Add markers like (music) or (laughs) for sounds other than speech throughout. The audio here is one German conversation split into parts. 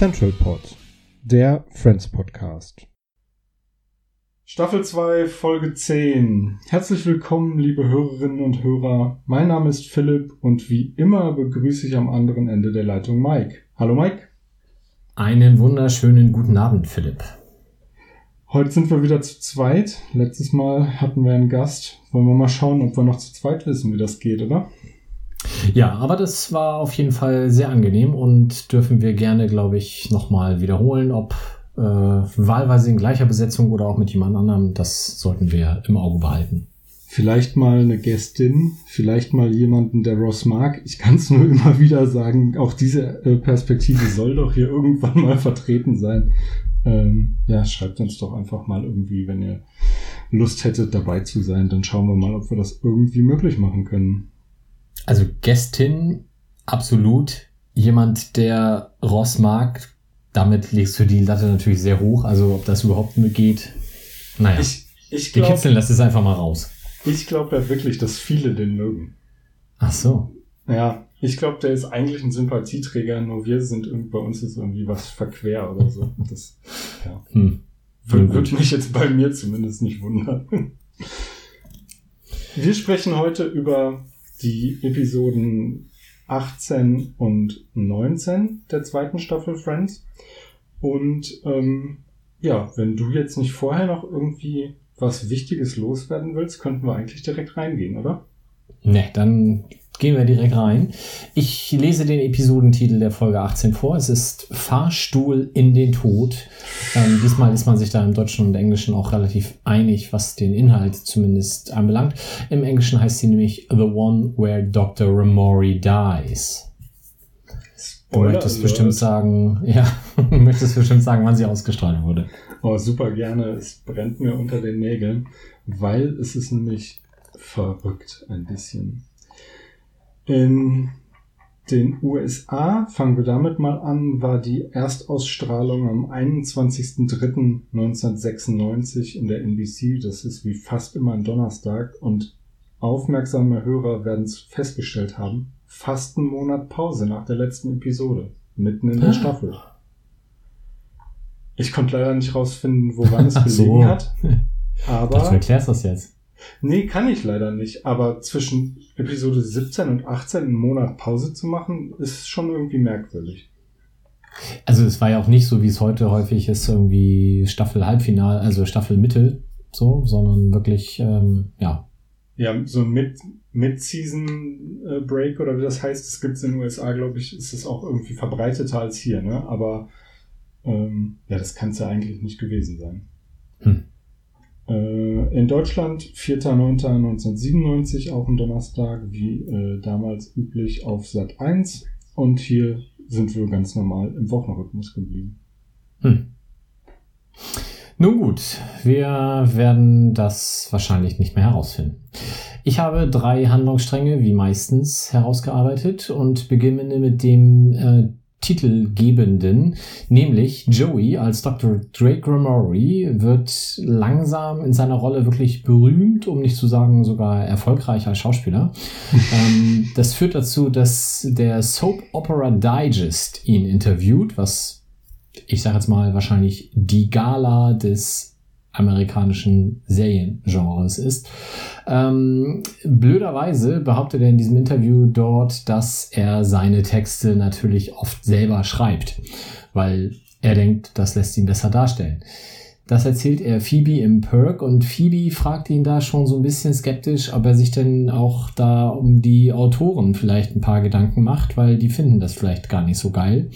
Central Pod, der Friends Podcast. Staffel 2, Folge 10. Herzlich willkommen, liebe Hörerinnen und Hörer. Mein Name ist Philipp und wie immer begrüße ich am anderen Ende der Leitung Mike. Hallo Mike. Einen wunderschönen guten Abend, Philipp. Heute sind wir wieder zu zweit. Letztes Mal hatten wir einen Gast. Wollen wir mal schauen, ob wir noch zu zweit wissen, wie das geht, oder? Ja, aber das war auf jeden Fall sehr angenehm und dürfen wir gerne, glaube ich, nochmal wiederholen, ob äh, wahlweise in gleicher Besetzung oder auch mit jemand anderem. Das sollten wir im Auge behalten. Vielleicht mal eine Gästin, vielleicht mal jemanden, der Ross mag. Ich kann es nur immer wieder sagen, auch diese äh, Perspektive soll doch hier irgendwann mal vertreten sein. Ähm, ja, schreibt uns doch einfach mal irgendwie, wenn ihr Lust hättet, dabei zu sein. Dann schauen wir mal, ob wir das irgendwie möglich machen können. Also Gästin, absolut. Jemand, der Ross mag, damit legst du die Latte natürlich sehr hoch. Also ob das überhaupt nur geht, naja. Ich, ich wir glaube kitzeln das jetzt einfach mal raus. ich glaub ja wirklich, dass viele den mögen. Ach so. Ja, ich glaube, der ist eigentlich ein Sympathieträger, nur wir sind irgendwie, bei uns ist irgendwie was verquer oder so. Das ja. Hm. Würde würd mich jetzt bei mir zumindest nicht wundern. Wir sprechen heute über die Episoden 18 und 19 der zweiten Staffel Friends. Und ähm, ja, wenn du jetzt nicht vorher noch irgendwie was Wichtiges loswerden willst, könnten wir eigentlich direkt reingehen, oder? Ne, dann gehen wir direkt rein. Ich lese den Episodentitel der Folge 18 vor. Es ist Fahrstuhl in den Tod. Ähm, diesmal ist man sich da im Deutschen und Englischen auch relativ einig, was den Inhalt zumindest anbelangt. Im Englischen heißt sie nämlich The One Where Dr. Ramori Dies. Du möchtest Alert. bestimmt sagen, (laughs) ja, möchtest bestimmt sagen, wann sie ausgestrahlt wurde. Oh, super gerne. Es brennt mir unter den Nägeln, weil es ist nämlich verrückt ein bisschen. In den USA, fangen wir damit mal an, war die Erstausstrahlung am 21.03.1996 in der NBC. Das ist wie fast immer ein Donnerstag und aufmerksame Hörer werden es festgestellt haben. Fast einen Monat Pause nach der letzten Episode, mitten in der Ah. Staffel. Ich konnte leider nicht rausfinden, woran (laughs) es Ach so. gelegen hat. (laughs) Dachte, du Aber erklärst das jetzt. Nee, kann ich leider nicht. Aber zwischen Episode 17 und 18 einen Monat Pause zu machen, ist schon irgendwie merkwürdig. Also es war ja auch nicht so, wie es heute häufig ist, irgendwie Staffel Halbfinal, also Staffel Mitte, so, sondern wirklich, ähm, ja. Ja, so ein Mid- Mid-Season-Break oder wie das heißt, das gibt es in den USA, glaube ich, ist es auch irgendwie verbreiteter als hier, ne? Aber ähm, ja, das kann es ja eigentlich nicht gewesen sein. Hm. Äh, in Deutschland 4.9.1997, auch ein Donnerstag, wie äh, damals üblich auf Sat 1. Und hier sind wir ganz normal im Wochenrhythmus geblieben. Hm. Nun gut, wir werden das wahrscheinlich nicht mehr herausfinden. Ich habe drei Handlungsstränge, wie meistens, herausgearbeitet und beginne mit dem äh, Titelgebenden, nämlich Joey als Dr. Drake Ramori wird langsam in seiner Rolle wirklich berühmt, um nicht zu sagen sogar erfolgreich als Schauspieler. (laughs) ähm, das führt dazu, dass der Soap Opera Digest ihn interviewt, was ich sage jetzt mal wahrscheinlich die Gala des amerikanischen Seriengenres ist. Ähm, blöderweise behauptet er in diesem Interview dort, dass er seine Texte natürlich oft selber schreibt, weil er denkt, das lässt ihn besser darstellen. Das erzählt er Phoebe im Perk und Phoebe fragt ihn da schon so ein bisschen skeptisch, ob er sich denn auch da um die Autoren vielleicht ein paar Gedanken macht, weil die finden das vielleicht gar nicht so geil.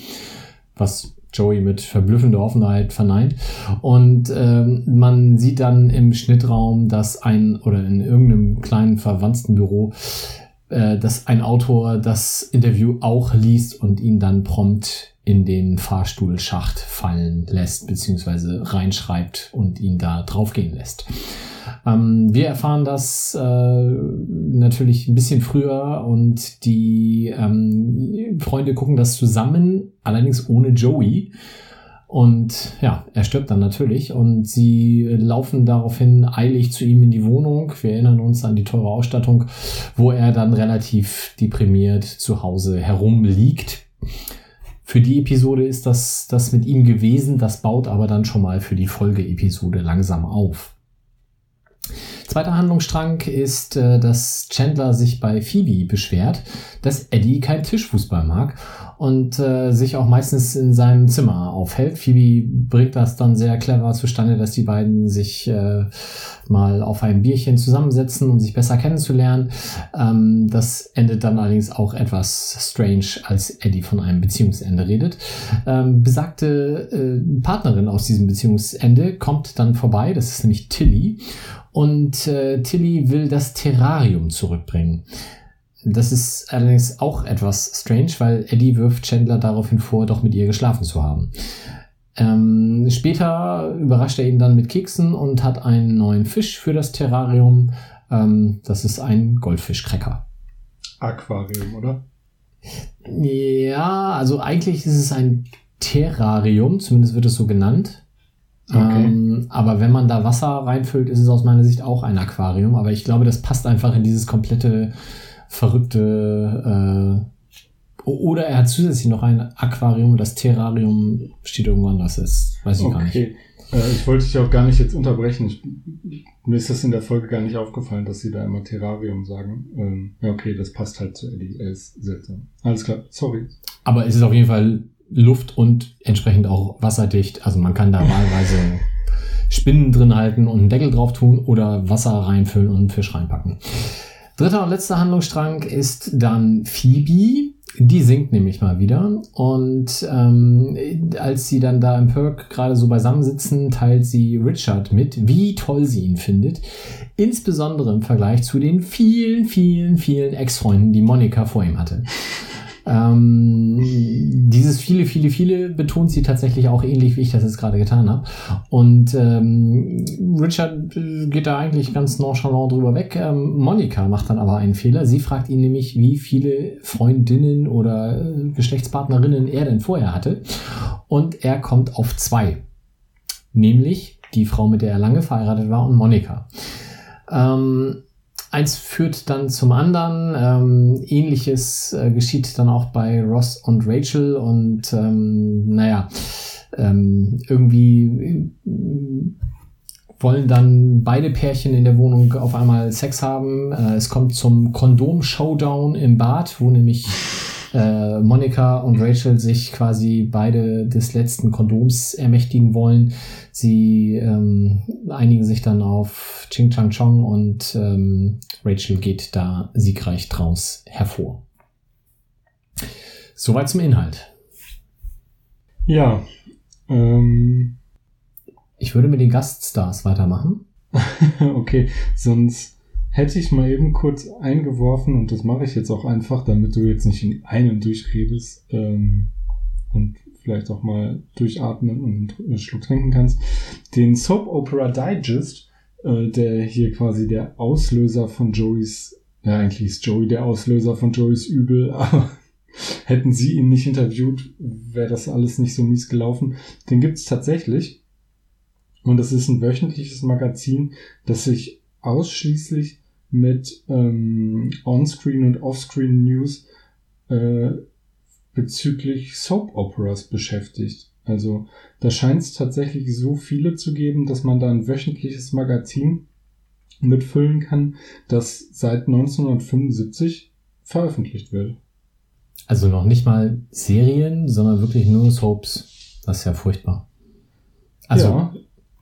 Was Joey mit verblüffender Offenheit verneint. Und ähm, man sieht dann im Schnittraum, dass ein oder in irgendeinem kleinen verwandten Büro, äh, dass ein Autor das Interview auch liest und ihn dann prompt in den Fahrstuhlschacht fallen lässt, beziehungsweise reinschreibt und ihn da draufgehen lässt. Ähm, wir erfahren das äh, natürlich ein bisschen früher und die ähm, Freunde gucken das zusammen, allerdings ohne Joey. Und ja, er stirbt dann natürlich und sie laufen daraufhin eilig zu ihm in die Wohnung. Wir erinnern uns an die teure Ausstattung, wo er dann relativ deprimiert zu Hause herumliegt. Für die Episode ist das, das mit ihm gewesen, das baut aber dann schon mal für die Folgeepisode langsam auf. Zweiter Handlungsstrang ist, äh, dass Chandler sich bei Phoebe beschwert, dass Eddie kein Tischfußball mag und äh, sich auch meistens in seinem Zimmer aufhält. Phoebe bringt das dann sehr clever zustande, dass die beiden sich äh, mal auf ein Bierchen zusammensetzen, um sich besser kennenzulernen. Ähm, das endet dann allerdings auch etwas strange, als Eddie von einem Beziehungsende redet. Ähm, besagte Partnerin aus diesem Beziehungsende kommt dann vorbei, das ist nämlich Tilly und äh, Tilly will das Terrarium zurückbringen. Das ist allerdings auch etwas strange, weil Eddie wirft Chandler daraufhin vor, doch mit ihr geschlafen zu haben. Ähm, später überrascht er ihn dann mit Keksen und hat einen neuen Fisch für das Terrarium. Ähm, das ist ein Goldfischcracker. Aquarium, oder? Ja, also eigentlich ist es ein Terrarium, zumindest wird es so genannt. Okay. Ähm, aber wenn man da Wasser reinfüllt, ist es aus meiner Sicht auch ein Aquarium. Aber ich glaube, das passt einfach in dieses komplette verrückte. Äh, oder er hat zusätzlich noch ein Aquarium und das Terrarium steht irgendwo anders. Das weiß ich okay. gar nicht. Äh, ich wollte dich auch gar nicht jetzt unterbrechen. Ich, mir ist das in der Folge gar nicht aufgefallen, dass sie da immer Terrarium sagen. Ähm, ja, okay, das passt halt zu Eddie. Er ist seltsam. Alles klar, sorry. Aber es ist auf jeden Fall Luft und entsprechend auch wasserdicht. Also man kann da (laughs) wahlweise Spinnen drin halten und einen Deckel drauf tun oder Wasser reinfüllen und einen Fisch reinpacken. Dritter und letzter Handlungsstrang ist dann Phoebe. Die singt nämlich mal wieder. Und ähm, als sie dann da im Perk gerade so beisammensitzen, teilt sie Richard mit, wie toll sie ihn findet. Insbesondere im Vergleich zu den vielen, vielen, vielen Ex-Freunden, die Monika vor ihm hatte. (laughs) Ähm, dieses viele, viele, viele betont sie tatsächlich auch ähnlich, wie ich das jetzt gerade getan habe. Und ähm, Richard geht da eigentlich ganz nonchalant drüber weg. Ähm, Monika macht dann aber einen Fehler. Sie fragt ihn nämlich, wie viele Freundinnen oder äh, Geschlechtspartnerinnen er denn vorher hatte. Und er kommt auf zwei. Nämlich die Frau, mit der er lange verheiratet war, und Monika. Ähm, eins führt dann zum anderen. Ähm, Ähnliches äh, geschieht dann auch bei Ross und Rachel und ähm, naja, ähm, irgendwie äh, wollen dann beide Pärchen in der Wohnung auf einmal Sex haben. Äh, es kommt zum Kondom-Showdown im Bad, wo nämlich äh, Monika und Rachel sich quasi beide des letzten Kondoms ermächtigen wollen. Sie ähm, einigen sich dann auf Ching Chang Chong und ähm, Rachel geht da siegreich draus hervor. Soweit zum Inhalt. Ja. Ähm. Ich würde mit den Gaststars weitermachen. (laughs) okay, sonst hätte ich mal eben kurz eingeworfen, und das mache ich jetzt auch einfach, damit du jetzt nicht in einen durchredest ähm, und vielleicht auch mal durchatmen und einen Schluck trinken kannst, den Soap Opera Digest, äh, der hier quasi der Auslöser von Joeys, ja eigentlich ist Joey der Auslöser von Joeys Übel, (laughs) aber hätten sie ihn nicht interviewt, wäre das alles nicht so mies gelaufen. Den gibt's tatsächlich. Und das ist ein wöchentliches Magazin, das sich ausschließlich mit ähm, On-Screen und Off-Screen News äh, bezüglich Soap Operas beschäftigt. Also da scheint es tatsächlich so viele zu geben, dass man da ein wöchentliches Magazin mitfüllen kann, das seit 1975 veröffentlicht wird. Also noch nicht mal Serien, sondern wirklich nur Soaps. Das ist ja furchtbar. Also ja,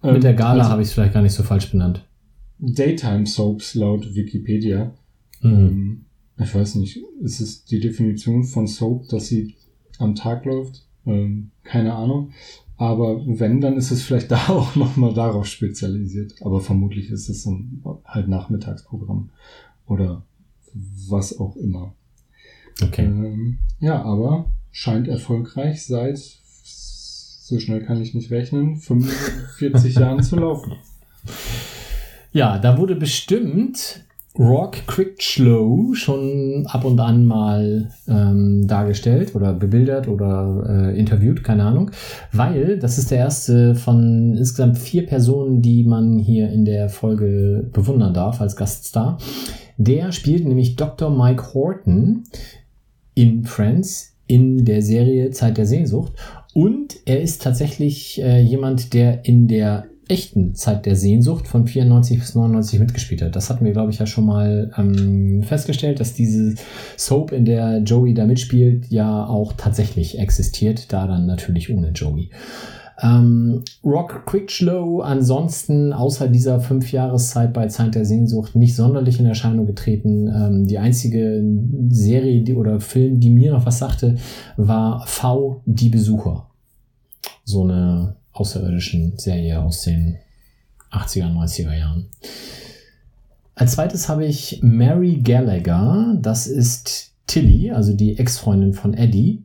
mit ähm, der Gala also, habe ich es vielleicht gar nicht so falsch benannt. Daytime Soaps laut Wikipedia. Mhm. Ähm, ich weiß nicht, ist es die Definition von Soap, dass sie am Tag läuft? Ähm, keine Ahnung. Aber wenn, dann ist es vielleicht (laughs) da auch nochmal darauf spezialisiert. Aber vermutlich ist es ein halt Nachmittagsprogramm oder was auch immer. Okay. Ähm, ja, aber scheint erfolgreich seit, so schnell kann ich nicht rechnen, 45 (laughs) Jahren zu laufen. Ja, da wurde bestimmt Rock Critchlow schon ab und an mal ähm, dargestellt oder bebildert oder äh, interviewt, keine Ahnung, weil das ist der erste von insgesamt vier Personen, die man hier in der Folge bewundern darf als Gaststar. Der spielt nämlich Dr. Mike Horton in Friends in der Serie Zeit der Sehnsucht und er ist tatsächlich äh, jemand, der in der echten Zeit der Sehnsucht von 94 bis 99 mitgespielt hat. Das hatten wir, glaube ich, ja schon mal ähm, festgestellt, dass diese Soap, in der Joey da mitspielt, ja auch tatsächlich existiert, da dann natürlich ohne Joey. Ähm, Rock Quickslow ansonsten außer dieser fünf Jahreszeit bei Zeit der Sehnsucht nicht sonderlich in Erscheinung getreten. Ähm, die einzige Serie die, oder Film, die mir noch was sagte, war V, die Besucher. So eine außerirdischen Serie aus den 80er, 90er Jahren. Als zweites habe ich Mary Gallagher. Das ist Tilly, also die Ex-Freundin von Eddie.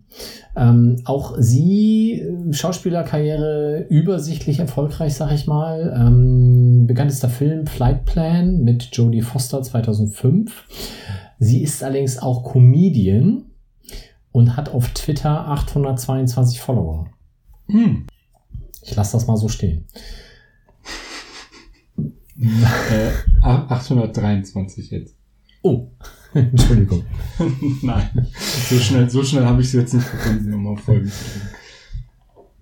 Ähm, auch sie, Schauspielerkarriere übersichtlich erfolgreich, sag ich mal. Ähm, bekanntester Film Flight Plan mit Jodie Foster 2005. Sie ist allerdings auch Comedian und hat auf Twitter 822 Follower. Hm. Ich lasse das mal so stehen. äh, 823 jetzt. Oh, (laughs) Entschuldigung. (laughs) Nein, so schnell, so schnell habe ich es jetzt nicht gefunden, um auf Folgen zu drücken.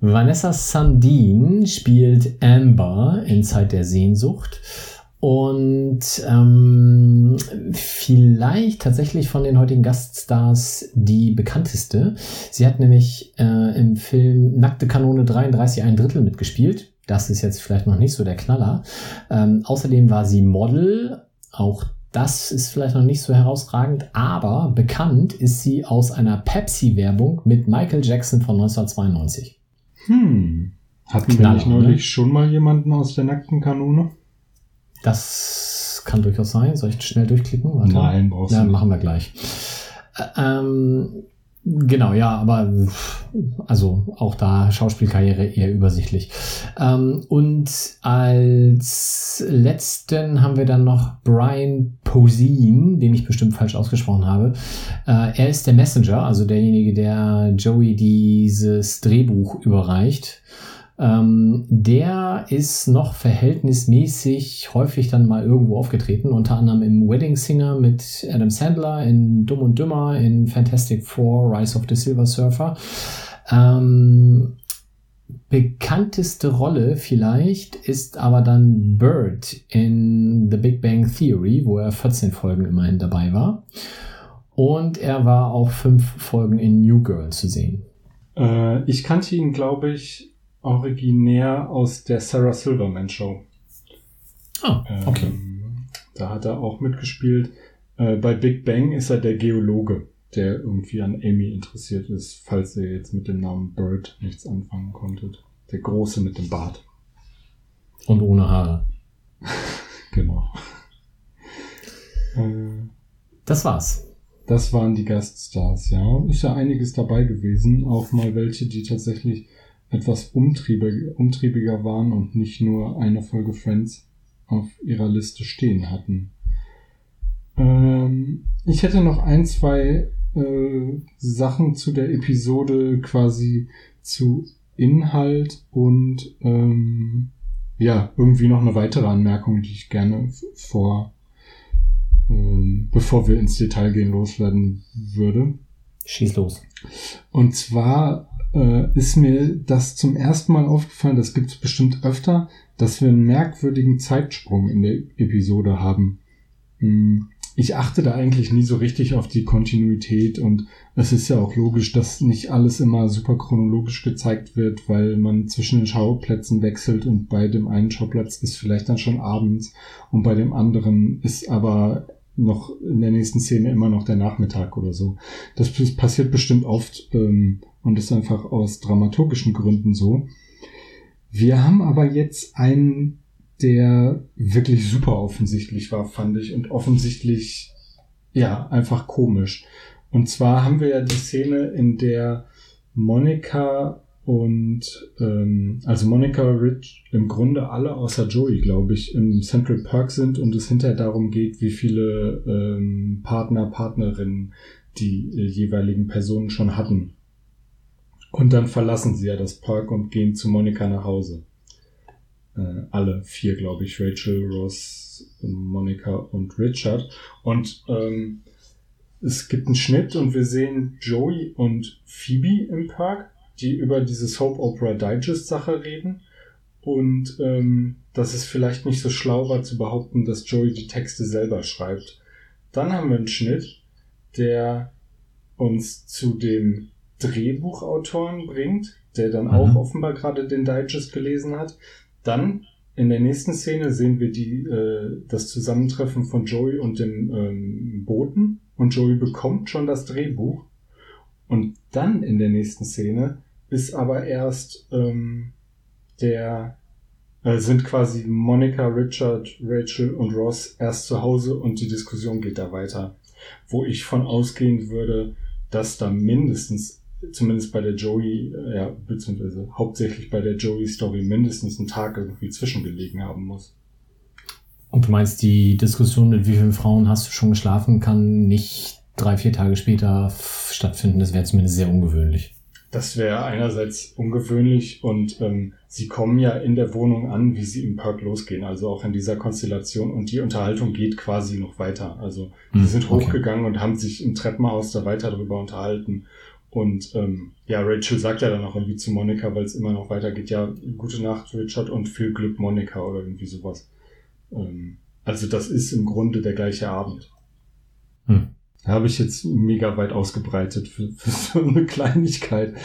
Vanessa Sandin spielt Amber in Zeit der Sehnsucht. Und ähm, vielleicht tatsächlich von den heutigen Gaststars die bekannteste. Sie hat nämlich äh, im Film Nackte Kanone 33 ein Drittel mitgespielt. Das ist jetzt vielleicht noch nicht so der Knaller. Ähm, außerdem war sie Model. Auch das ist vielleicht noch nicht so herausragend, aber bekannt ist sie aus einer Pepsi-Werbung mit Michael Jackson von 1992. Hm. Hatten Knaller, wir nicht neulich ne? schon mal jemanden aus der nackten Kanone? Das kann durchaus sein. Soll ich schnell durchklicken? Warte. Nein, brauchst du. Ja, machen wir gleich. Ähm, genau, ja, aber also auch da Schauspielkarriere eher übersichtlich. Ähm, und als letzten haben wir dann noch Brian Poseen, den ich bestimmt falsch ausgesprochen habe. Äh, er ist der Messenger, also derjenige, der Joey dieses Drehbuch überreicht. Ähm, der ist noch verhältnismäßig häufig dann mal irgendwo aufgetreten, unter anderem im Wedding Singer mit Adam Sandler, in Dumm und Dümmer, in Fantastic Four, Rise of the Silver Surfer. Ähm, bekannteste Rolle vielleicht ist aber dann Bird in The Big Bang Theory, wo er 14 Folgen immerhin dabei war. Und er war auch fünf Folgen in New Girl zu sehen. Äh, ich kannte ihn, glaube ich, originär aus der Sarah Silverman Show. Ah, okay. Ähm, da hat er auch mitgespielt. Äh, bei Big Bang ist er der Geologe, der irgendwie an Amy interessiert ist, falls ihr jetzt mit dem Namen Bird nichts anfangen konntet. Der Große mit dem Bart. Und ohne Haare. (laughs) genau. Äh, das war's. Das waren die Gaststars, ja. Ist ja einiges dabei gewesen. Auch mal welche, die tatsächlich etwas umtriebiger, umtriebiger waren und nicht nur eine Folge Friends auf ihrer Liste stehen hatten. Ähm, ich hätte noch ein, zwei äh, Sachen zu der Episode quasi zu Inhalt und ähm, ja, irgendwie noch eine weitere Anmerkung, die ich gerne vor, ähm, bevor wir ins Detail gehen, loswerden würde. Schieß los. Und zwar äh, ist mir das zum ersten Mal aufgefallen, das gibt es bestimmt öfter, dass wir einen merkwürdigen Zeitsprung in der Episode haben. Hm, ich achte da eigentlich nie so richtig auf die Kontinuität und es ist ja auch logisch, dass nicht alles immer super chronologisch gezeigt wird, weil man zwischen den Schauplätzen wechselt und bei dem einen Schauplatz ist vielleicht dann schon abends und bei dem anderen ist aber noch in der nächsten Szene immer noch der Nachmittag oder so. Das passiert bestimmt oft ähm, und ist einfach aus dramaturgischen Gründen so. Wir haben aber jetzt einen, der wirklich super offensichtlich war, fand ich, und offensichtlich, ja, einfach komisch. Und zwar haben wir ja die Szene, in der Monika und ähm, also Monica Rich im Grunde alle außer Joey, glaube ich, im Central Park sind und es hinterher darum geht, wie viele ähm, Partner, Partnerinnen die äh, jeweiligen Personen schon hatten. Und dann verlassen sie ja das Park und gehen zu Monika nach Hause. Äh, alle vier, glaube ich, Rachel, Ross, Monika und Richard. Und ähm, es gibt einen Schnitt und wir sehen Joey und Phoebe im Park die über diese Soap Opera Digest Sache reden und ähm, dass es vielleicht nicht so schlau war zu behaupten, dass Joey die Texte selber schreibt. Dann haben wir einen Schnitt, der uns zu dem Drehbuchautoren bringt, der dann mhm. auch offenbar gerade den Digest gelesen hat. Dann in der nächsten Szene sehen wir die, äh, das Zusammentreffen von Joey und dem ähm, Boten und Joey bekommt schon das Drehbuch. Und dann in der nächsten Szene ist aber erst ähm, der äh, sind quasi Monica, Richard, Rachel und Ross erst zu Hause und die Diskussion geht da weiter. Wo ich von ausgehen würde, dass da mindestens, zumindest bei der Joey, äh, ja, beziehungsweise hauptsächlich bei der Joey-Story mindestens ein Tag irgendwie zwischengelegen haben muss. Und du meinst, die Diskussion, mit wie vielen Frauen hast du schon geschlafen, kann nicht drei, vier Tage später stattfinden. Das wäre zumindest sehr ungewöhnlich. Das wäre einerseits ungewöhnlich und ähm, sie kommen ja in der Wohnung an, wie sie im Park losgehen, also auch in dieser Konstellation und die Unterhaltung geht quasi noch weiter. Also hm, sie sind hochgegangen okay. und haben sich im Treppenhaus da weiter darüber unterhalten. Und ähm, ja, Rachel sagt ja dann auch irgendwie zu Monika, weil es immer noch weitergeht, ja, gute Nacht, Richard, und viel Glück, Monika, oder irgendwie sowas. Ähm, also das ist im Grunde der gleiche Abend. Hm habe ich jetzt mega weit ausgebreitet für, für so eine Kleinigkeit.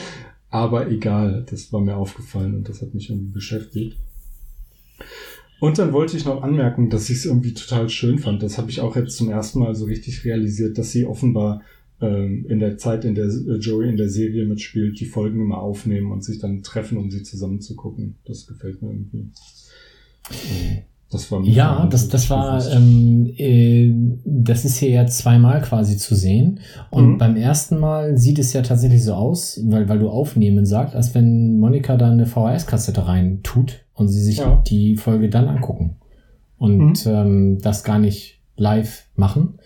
Aber egal, das war mir aufgefallen und das hat mich irgendwie beschäftigt. Und dann wollte ich noch anmerken, dass ich es irgendwie total schön fand. Das habe ich auch jetzt zum ersten Mal so richtig realisiert, dass sie offenbar in der Zeit, in der äh, Joey in der Serie mitspielt, die Folgen immer aufnehmen und sich dann treffen, um sie zusammen zu gucken. Das gefällt mir irgendwie. Ähm, das war ja, das, das war, ähm, äh, das ist hier ja zweimal quasi zu sehen. Und mhm. beim ersten Mal sieht es ja tatsächlich so aus, weil, weil du aufnehmen sagst, als wenn Monika da eine VHS-Kassette rein tut und sie sich ja. die Folge dann angucken. Und mhm. ähm, das gar nicht live machen.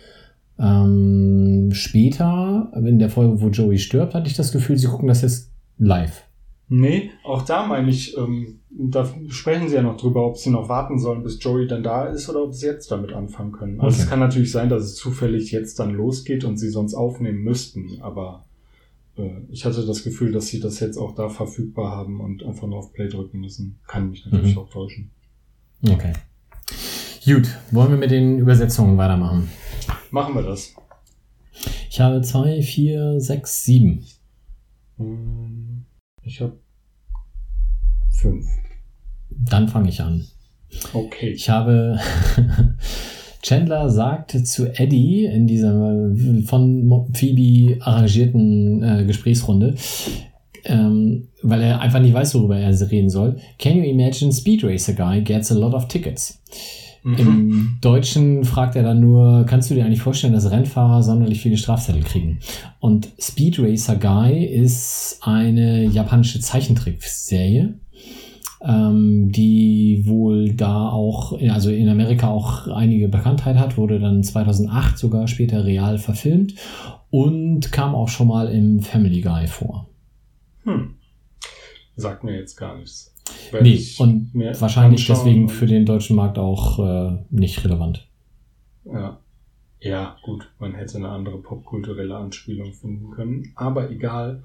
Ähm, später, in der Folge, wo Joey stirbt, hatte ich das Gefühl, sie gucken das jetzt live. Nee, auch da meine ich, ähm, da sprechen sie ja noch drüber, ob sie noch warten sollen, bis Joey dann da ist oder ob sie jetzt damit anfangen können. Also okay. es kann natürlich sein, dass es zufällig jetzt dann losgeht und sie sonst aufnehmen müssten, aber äh, ich hatte das Gefühl, dass sie das jetzt auch da verfügbar haben und einfach nur auf Play drücken müssen. Kann mich natürlich mhm. auch täuschen. Okay. Gut, wollen wir mit den Übersetzungen weitermachen? Machen wir das. Ich habe zwei, vier, sechs, sieben. Ich habe fünf. Dann fange ich an. Okay. Ich habe (laughs) Chandler sagt zu Eddie in dieser von Phoebe arrangierten äh, Gesprächsrunde, ähm, weil er einfach nicht weiß, worüber er reden soll. Can you imagine Speed Racer Guy gets a lot of tickets? Mhm. Im Deutschen fragt er dann nur, kannst du dir eigentlich vorstellen, dass Rennfahrer sonderlich viele Strafzettel kriegen? Und Speed Racer Guy ist eine japanische Zeichentrickserie ähm, die wohl da auch, also in Amerika auch einige Bekanntheit hat, wurde dann 2008 sogar später real verfilmt und kam auch schon mal im Family Guy vor. Hm. Sagt mir jetzt gar nichts. Nee, und wahrscheinlich deswegen für den deutschen Markt auch äh, nicht relevant. Ja. Ja, gut, man hätte eine andere popkulturelle Anspielung finden können, aber egal.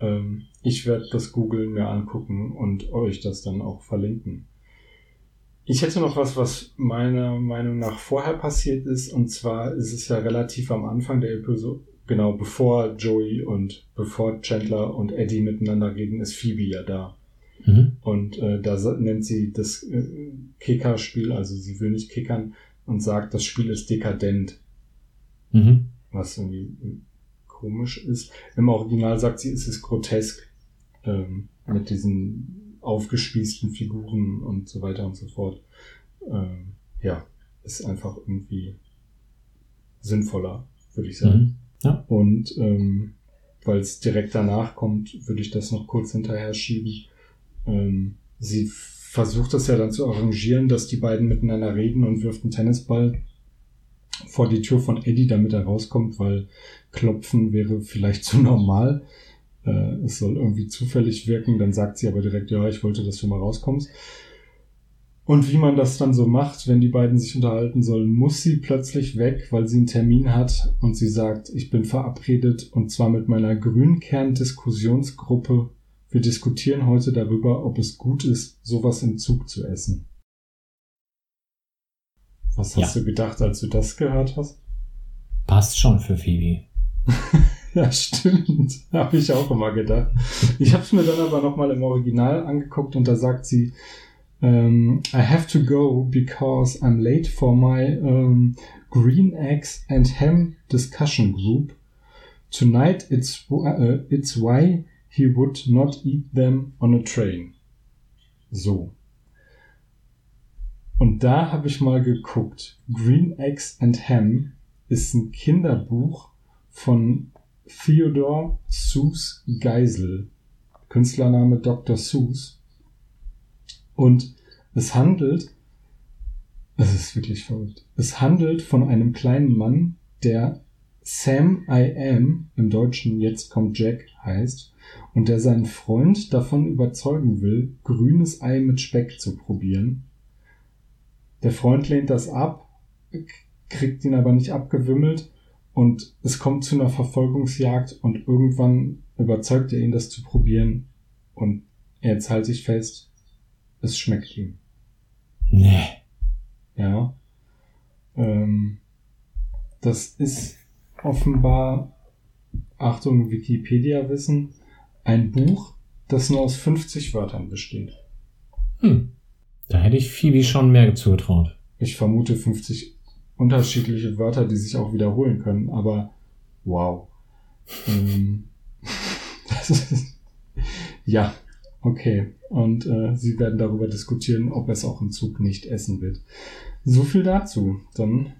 Ähm, ich werde das googeln, mir angucken und euch das dann auch verlinken. Ich hätte noch was, was meiner Meinung nach vorher passiert ist. Und zwar ist es ja relativ am Anfang der Episode, genau bevor Joey und bevor Chandler und Eddie miteinander reden, ist Phoebe ja da. Mhm. Und äh, da nennt sie das äh, Kicker-Spiel, also sie will nicht kickern und sagt, das Spiel ist dekadent. Mhm. Was irgendwie komisch ist. Im Original sagt sie, es ist grotesk ähm, mit diesen aufgespießten Figuren und so weiter und so fort. Ähm, ja, ist einfach irgendwie sinnvoller, würde ich sagen. Mhm. Ja. Und ähm, weil es direkt danach kommt, würde ich das noch kurz hinterher schieben. Ähm, sie versucht das ja dann zu arrangieren, dass die beiden miteinander reden und wirft einen Tennisball vor die Tür von Eddie, damit er rauskommt, weil Klopfen wäre vielleicht (laughs) zu normal. Äh, es soll irgendwie zufällig wirken. Dann sagt sie aber direkt, ja, ich wollte, dass du mal rauskommst. Und wie man das dann so macht, wenn die beiden sich unterhalten sollen, muss sie plötzlich weg, weil sie einen Termin hat und sie sagt, ich bin verabredet und zwar mit meiner Grünkern-Diskussionsgruppe. Wir diskutieren heute darüber, ob es gut ist, sowas im Zug zu essen. Was hast Ja. du gedacht, als du das gehört hast? Passt schon für Phoebe. (laughs) Ja, stimmt. (laughs) Habe ich auch immer gedacht. Ich habe es mir dann aber nochmal im Original angeguckt und da sagt sie, ähm, I have to go because I'm late for my um, Green Eggs and Ham discussion group. Tonight it's, uh, it's why he would not eat them on a train. So. Und da habe ich mal geguckt. Green Eggs and Ham ist ein Kinderbuch von Theodor Seuss Geisel. Künstlername Dr. Seuss. Und es handelt, es ist wirklich verrückt, es handelt von einem kleinen Mann, der Sam I Am, im Deutschen Jetzt kommt Jack heißt, und der seinen Freund davon überzeugen will, grünes Ei mit Speck zu probieren. Der Freund lehnt das ab, kriegt ihn aber nicht abgewimmelt und es kommt zu einer Verfolgungsjagd und irgendwann überzeugt er ihn, das zu probieren und jetzt halte ich fest, es schmeckt ihm. Nee. Ja. Ähm, das ist offenbar, Achtung, Wikipedia-Wissen, ein Buch, das nur aus 50 Wörtern besteht. Hm. Da hätte ich Phoebe schon mehr zugetraut. Ich vermute 50 unterschiedliche Wörter, die sich auch wiederholen können, aber wow. Ähm, (laughs) das ist, ja, okay. Und äh, sie werden darüber diskutieren, ob es auch im Zug nicht essen wird. So viel dazu. Dann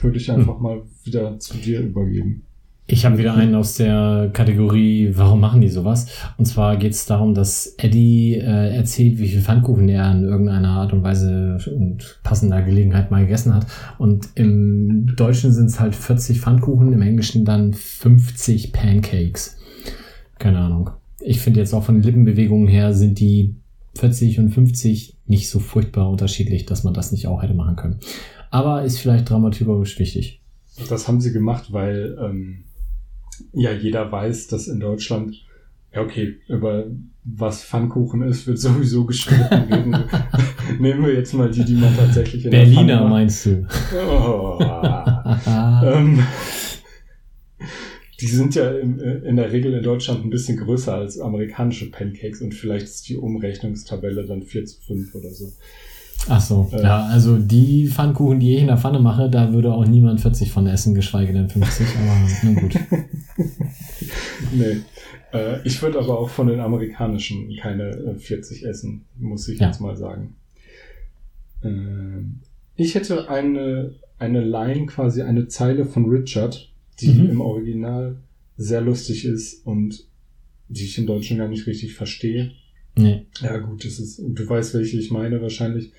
würde ich einfach mal wieder zu dir übergeben. Ich habe wieder einen aus der Kategorie, warum machen die sowas? Und zwar geht es darum, dass Eddie äh, erzählt, wie viel Pfannkuchen er in irgendeiner Art und Weise und passender Gelegenheit mal gegessen hat. Und im Deutschen sind es halt 40 Pfannkuchen, im Englischen dann 50 Pancakes. Keine Ahnung. Ich finde jetzt auch von den Lippenbewegungen her sind die 40 und 50 nicht so furchtbar unterschiedlich, dass man das nicht auch hätte machen können. Aber ist vielleicht dramaturgisch wichtig. Das haben sie gemacht, weil ähm, ja jeder weiß, dass in Deutschland, ja okay, über was Pfannkuchen ist, wird (laughs) sowieso gestritten werden. (laughs) Nehmen wir jetzt mal die, die man tatsächlich in Berliner meinst du? Oh. (laughs) ähm, die sind ja in, in der Regel in Deutschland ein bisschen größer als amerikanische Pancakes und vielleicht ist die Umrechnungstabelle dann 4 zu 5 oder so. Ach so, Äh. ja, also die Pfannkuchen, die ich in der Pfanne mache, da würde auch niemand 40 von essen, geschweige denn 50, aber nun gut. (laughs) Nee. Äh, ich würde aber auch von den amerikanischen keine äh, 40 essen, muss ich Ja. jetzt mal sagen. Ähm, ich hätte eine, eine Line, quasi eine Zeile von Richard, die Mhm. im Original sehr lustig ist und die ich im Deutschen gar nicht richtig verstehe. Nee. Ja, gut, es ist, du weißt, welche ich meine wahrscheinlich.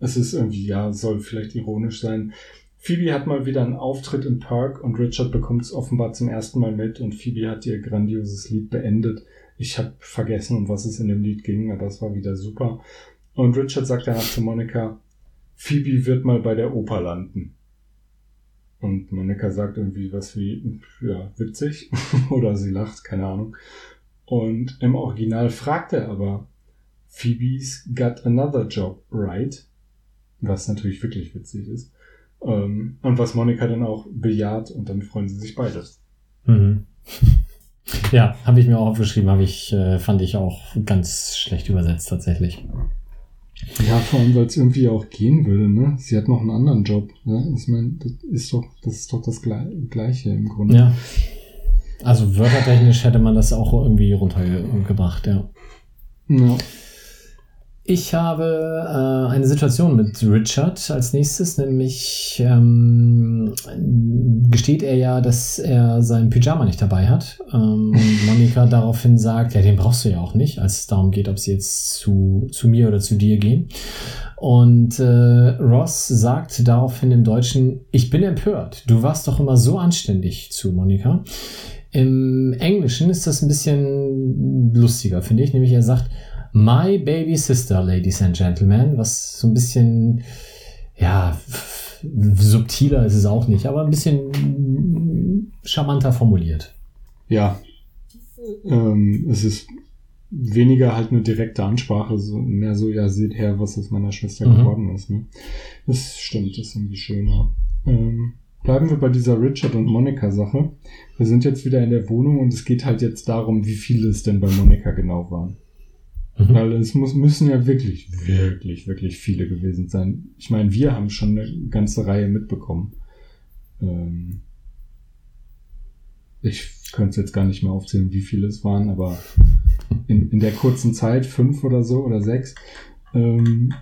Es ist irgendwie, ja, soll vielleicht ironisch sein. Phoebe hat mal wieder einen Auftritt im Park und Richard bekommt es offenbar zum ersten Mal mit und Phoebe hat ihr grandioses Lied beendet. Ich habe vergessen, um was es in dem Lied ging, aber es war wieder super. Und Richard sagt danach zu Monika, Phoebe wird mal bei der Oper landen. Und Monika sagt irgendwie was wie, ja, witzig. (laughs) Oder sie lacht, keine Ahnung. Und im Original fragt er aber, Phoebe's got another job, right? Was natürlich wirklich witzig ist. Ähm, und was Monika dann auch bejaht und dann freuen sie sich beide. Mhm. (laughs) Ja, habe ich mir auch aufgeschrieben, habe ich, äh, fand ich auch ganz schlecht übersetzt tatsächlich. Ja, vor allem, weil es irgendwie auch gehen würde, ne? Sie hat noch einen anderen Job. Ne? Ich meine, das ist doch, das ist doch das Gleiche im Grunde. Ja. Also wörtertechnisch hätte man das auch irgendwie runtergebracht, ja. Ja. Ich habe äh, eine Situation mit Richard als nächstes, nämlich ähm, gesteht er ja, dass er seinen Pyjama nicht dabei hat. Ähm, und (laughs) Monika daraufhin sagt, ja, den brauchst du ja auch nicht, als es darum geht, ob sie jetzt zu, zu mir oder zu dir gehen. Und äh, Ross sagt daraufhin im Deutschen, ich bin empört, du warst doch immer so anständig zu Monika. Im Englischen ist das ein bisschen lustiger, finde ich, nämlich er sagt, My Baby Sister, Ladies and Gentlemen, was so ein bisschen, ja, subtiler ist es auch nicht, aber ein bisschen charmanter formuliert. Ja, ähm, es ist weniger halt eine direkte Ansprache, so, mehr so, ja, seht her, was aus meiner Schwester Mhm. geworden ist. Ne? Das stimmt, das ist irgendwie schöner. Ähm, bleiben wir bei dieser Richard und Monika Sache. Wir sind jetzt wieder in der Wohnung und es geht halt jetzt darum, wie viele es denn bei Monika genau waren. Mhm. Weil es muss, müssen ja wirklich, wirklich, wirklich viele gewesen sein. Ich meine, wir haben schon eine ganze Reihe mitbekommen. Ähm ich könnte es jetzt gar nicht mehr aufzählen, wie viele es waren, aber in, in der kurzen Zeit, fünf oder so oder sechs. Ähm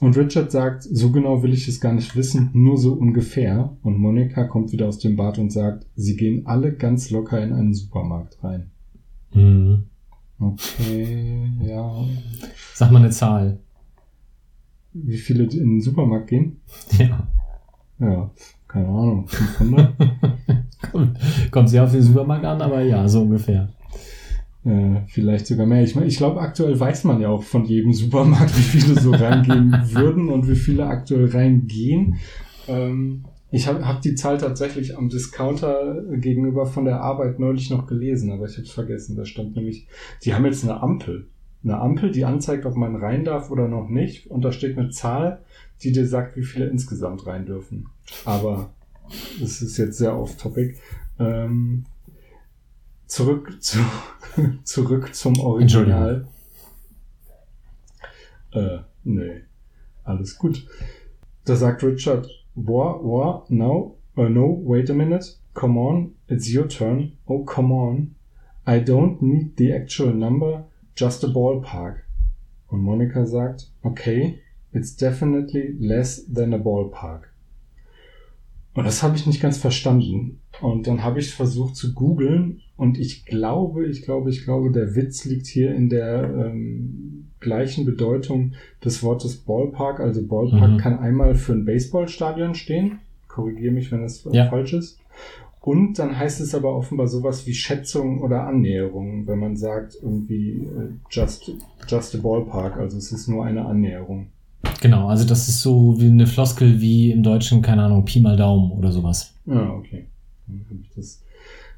und Richard sagt, so genau will ich es gar nicht wissen, nur so ungefähr. Und Monika kommt wieder aus dem Bad und sagt, sie gehen alle ganz locker in einen Supermarkt rein. Mhm. Okay, ja. Sag mal eine Zahl. Wie viele in den Supermarkt gehen? (laughs) Ja. Ja, keine Ahnung, 500? (laughs) Kommt, kommt sehr auf den Supermarkt an, aber ja, so ungefähr. Äh, vielleicht sogar mehr. Ich, mein, ich glaube, aktuell weiß man ja auch von jedem Supermarkt, wie viele so reingehen (laughs) würden und wie viele aktuell reingehen. Ähm, ich habe hab die Zahl tatsächlich am Discounter gegenüber von der Arbeit neulich noch gelesen, aber ich habe es vergessen. Da stand nämlich, die haben jetzt eine Ampel. Eine Ampel, die anzeigt, ob man rein darf oder noch nicht. Und da steht eine Zahl, die dir sagt, wie viele insgesamt rein dürfen. Aber das ist jetzt sehr off-topic. Ähm, zurück zu, (laughs) zurück zum Original. Äh, nee. Alles gut. Da sagt Richard, boah, boah, no, uh, no, wait a minute. Come on, it's your turn. Oh, come on. I don't need the actual number, just a ballpark. Und Monika sagt, okay, it's definitely less than a ballpark. Und das habe ich nicht ganz verstanden. Und dann habe ich versucht zu googeln und ich glaube, ich glaube, ich glaube, der Witz liegt hier in der ähm, gleichen Bedeutung des Wortes Ballpark. Also Ballpark Mhm. kann einmal für ein Baseballstadion stehen. Korrigiere mich, wenn das äh, Ja. falsch ist. Und dann heißt es aber offenbar sowas wie Schätzung oder Annäherung, wenn man sagt irgendwie äh, just, just a ballpark. Also es ist nur eine Annäherung. Genau, also das ist so wie eine Floskel wie im Deutschen, keine Ahnung, Pi mal Daumen oder sowas. Ja, okay. Habe ich das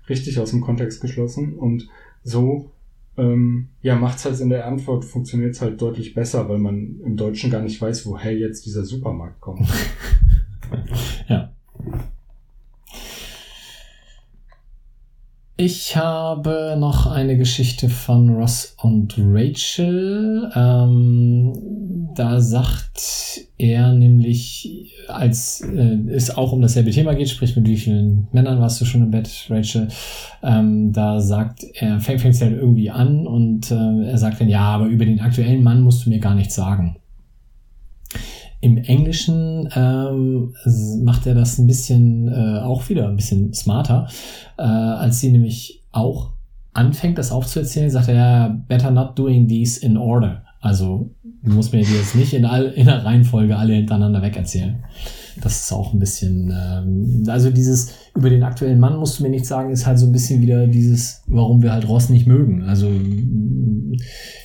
richtig aus dem Kontext geschlossen. Und so, ähm, ja, macht's halt in der Antwort, funktioniert's halt deutlich besser, weil man im Deutschen gar nicht weiß, woher jetzt dieser Supermarkt kommt. (laughs) Ja. Ich habe noch eine Geschichte von Ross und Rachel. Ähm, da sagt er nämlich, als äh, es auch um dasselbe Thema geht, sprich mit wie vielen Männern warst du schon im Bett, Rachel, ähm, da sagt er, fängt es halt irgendwie an und äh, er sagt dann, ja, aber über den aktuellen Mann musst du mir gar nichts sagen. Im Englischen ähm, macht er das ein bisschen äh, auch wieder ein bisschen smarter, äh, als sie nämlich auch anfängt, das aufzuerzählen, sagt er better not doing these in order. Also du musst mir die jetzt nicht in, all, in der Reihenfolge alle hintereinander wegerzählen. Das ist auch ein bisschen, ähm, also dieses über den aktuellen Mann musst du mir nicht sagen, ist halt so ein bisschen wieder dieses, warum wir halt Ross nicht mögen. Also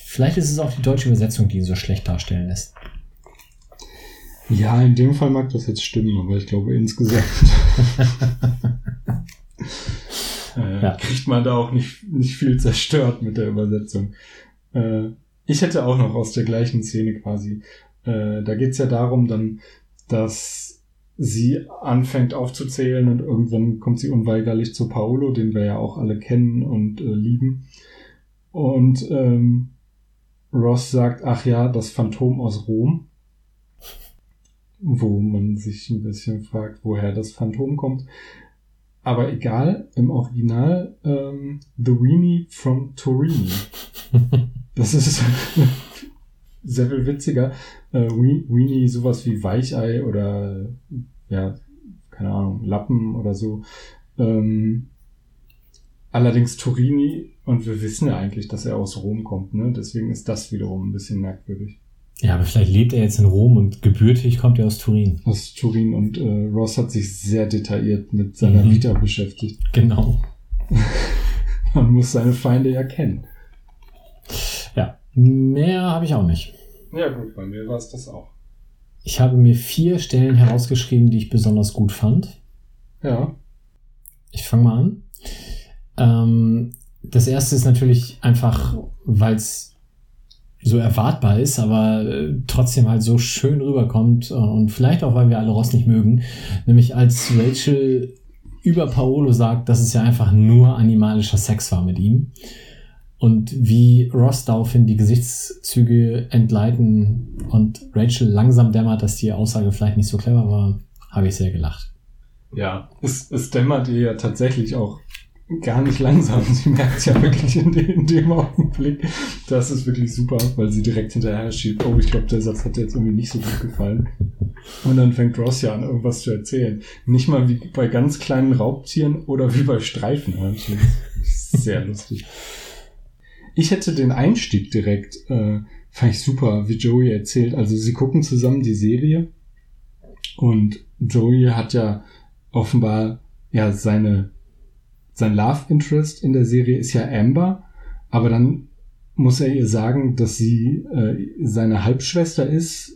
vielleicht ist es auch die deutsche Übersetzung, die ihn so schlecht darstellen lässt. Ja, in dem Fall mag das jetzt stimmen, aber ich glaube insgesamt (laughs) äh, Ja. kriegt man da auch nicht, nicht viel zerstört mit der Übersetzung. Äh, ich hätte auch noch aus der gleichen Szene quasi. Äh, da geht's ja darum dann, dass sie anfängt aufzuzählen und irgendwann kommt sie unweigerlich zu Paolo, den wir ja auch alle kennen und äh, lieben. Und ähm, Ross sagt, ach ja, das Phantom aus Rom. Wo man sich ein bisschen fragt, woher das Phantom kommt. Aber egal, im Original ähm, The Weenie from Torini. (laughs) Das ist (laughs) sehr viel witziger. Äh, Weenie sowas wie Weichei oder ja, keine Ahnung, Lappen oder so. Ähm, allerdings Torini, und wir wissen ja eigentlich, dass er aus Rom kommt, ne? Deswegen ist das wiederum ein bisschen merkwürdig. Ja, aber vielleicht lebt er jetzt in Rom und gebürtig kommt er aus Turin. Aus Turin und äh, Ross hat sich sehr detailliert mit seiner mhm. Vita beschäftigt. Genau. (laughs) Man muss seine Feinde ja kennen. Ja, mehr habe ich auch nicht. Ja, gut, bei mir war es das auch. Ich habe mir vier Stellen herausgeschrieben, die ich besonders gut fand. Ja. Ich fange mal an. Ähm, das erste ist natürlich einfach, weil es so erwartbar ist, aber äh, trotzdem halt so schön rüberkommt äh, und vielleicht auch, weil wir alle Ross nicht mögen, nämlich als Rachel über Paolo sagt, dass es ja einfach nur animalischer Sex war mit ihm. Und wie Ross daraufhin die Gesichtszüge entgleiten und Rachel langsam dämmert, dass die Aussage vielleicht nicht so clever war, habe ich sehr gelacht. Ja, es, es dämmert ihr ja tatsächlich auch gar nicht langsam. (laughs) Sie merkt ja wirklich in, de, in dem Augenblick. Das ist wirklich super, weil sie direkt hinterher schiebt. Oh, ich glaube, der Satz hat jetzt irgendwie nicht so gut gefallen. Und dann fängt Ross ja an, irgendwas zu erzählen. Nicht mal wie bei ganz kleinen Raubtieren oder wie bei Streifenhörnchen. Sehr lustig. Ich hätte den Einstieg direkt, äh, fand ich super, wie Joey erzählt. Also sie gucken zusammen die Serie und Joey hat ja offenbar ja seine sein Love Interest in der Serie ist ja Amber, aber dann muss er ihr sagen, dass sie äh, seine Halbschwester ist.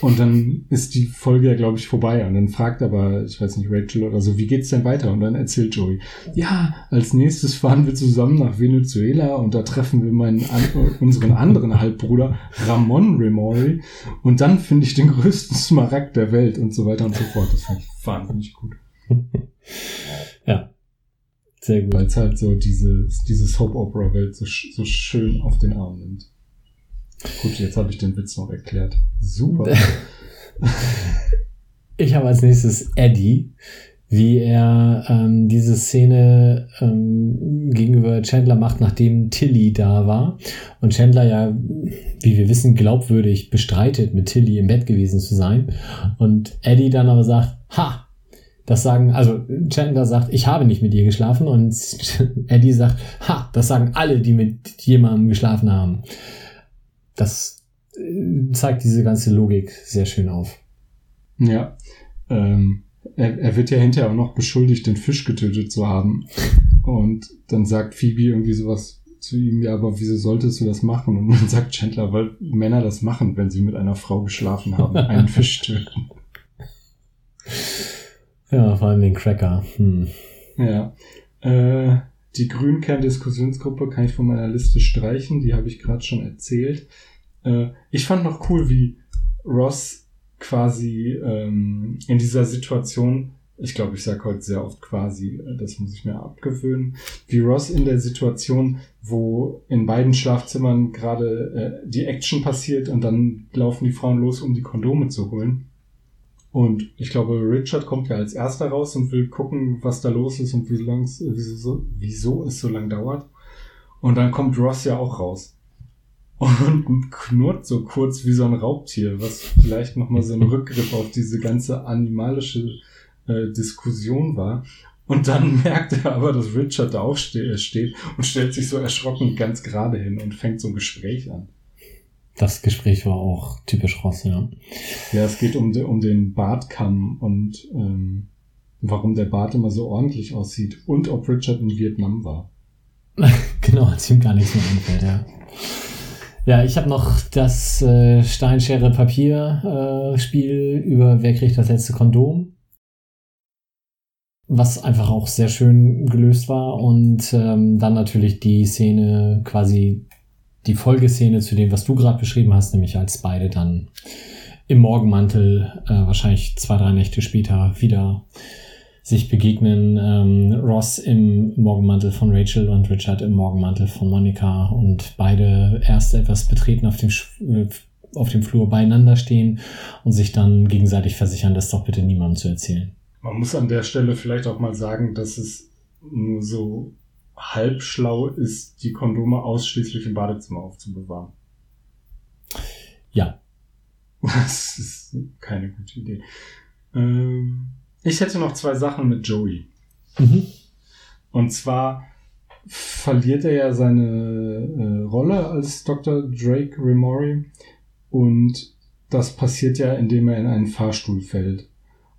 Und dann ist die Folge ja, glaube ich, vorbei. Und dann fragt aber, ich weiß nicht, Rachel oder so, wie geht's denn weiter? Und dann erzählt Joey, ja, als nächstes fahren wir zusammen nach Venezuela und da treffen wir meinen, (laughs) unseren anderen Halbbruder Ramon Remori. Und dann finde ich den größten Smaragd der Welt und so weiter und so fort. Das fand ich wahnsinnig gut. (laughs) ja. Sehr gut. Weil es halt so diese, diese Soap-Opera-Welt so, so schön auf den Arm nimmt. Gut, jetzt habe ich den Witz noch erklärt. Super. (laughs) ich habe als nächstes Eddie, wie er ähm, diese Szene ähm, gegenüber Chandler macht, nachdem Tilly da war. Und Chandler ja, wie wir wissen, glaubwürdig bestreitet, mit Tilly im Bett gewesen zu sein. Und Eddie dann aber sagt, ha, das sagen, also Chandler sagt, ich habe nicht mit ihr geschlafen und (laughs) Eddie sagt, ha, das sagen alle, die mit jemandem geschlafen haben. Das äh, zeigt diese ganze Logik sehr schön auf. Ja. Ähm, er, er wird ja hinterher auch noch beschuldigt, den Fisch getötet zu haben. Und dann sagt Phoebe irgendwie sowas zu ihm, ja, aber wieso solltest du das machen? Und dann sagt Chandler, weil Männer das machen, wenn sie mit einer Frau geschlafen haben, einen Fisch töten. (laughs) Ja, vor allem den Cracker. Hm. Ja. Äh, die Grünkern-Diskussionsgruppe kann ich von meiner Liste streichen, die habe ich gerade schon erzählt. Äh, ich fand noch cool, wie Ross quasi ähm, in dieser Situation, ich glaube, ich sage heute sehr oft quasi, äh, das muss ich mir abgewöhnen, wie Ross in der Situation, wo in beiden Schlafzimmern gerade äh, die Action passiert und dann laufen die Frauen los, um die Kondome zu holen und ich glaube, Richard kommt ja als erster raus und will gucken, was da los ist und wie lang wieso, wieso es so lang dauert. Und dann kommt Ross ja auch raus. Und knurrt so kurz wie so ein Raubtier, was vielleicht nochmal so ein Rückgriff auf diese ganze animalische äh, Diskussion war. Und dann (laughs) merkt er aber, dass Richard da aufsteht und stellt sich so erschrocken ganz gerade hin und fängt so ein Gespräch an. Das Gespräch war auch typisch Ross, ja. Ja, es geht um, de, um den Bartkamm und ähm, warum der Bart immer so ordentlich aussieht und ob Richard in Vietnam war. (laughs) genau, als ihm gar nichts mehr einfällt, ja. Ja, ich habe noch das äh, Steinschere Papier äh, über wer kriegt das letzte Kondom. Was einfach auch sehr schön gelöst war. Und ähm, dann natürlich die Szene quasi die Folgeszene zu dem, was du gerade beschrieben hast, nämlich als beide dann im Morgenmantel äh, wahrscheinlich zwei, drei Nächte später wieder sich begegnen. Ähm, Ross im Morgenmantel von Rachel und Richard im Morgenmantel von Monika und beide erst etwas betreten auf dem, äh, auf dem Flur beieinander stehen und sich dann gegenseitig versichern, das doch bitte niemandem zu erzählen. Man muss an der Stelle vielleicht auch mal sagen, dass es nur so halb schlau ist, die Kondome ausschließlich im Badezimmer aufzubewahren. Ja. (laughs) Das ist keine gute Idee. Ähm, ich hätte noch zwei Sachen mit Joey. Mhm. Und zwar verliert er ja seine äh, Rolle als Dr. Drake Remori und das passiert ja, indem er in einen Fahrstuhl fällt.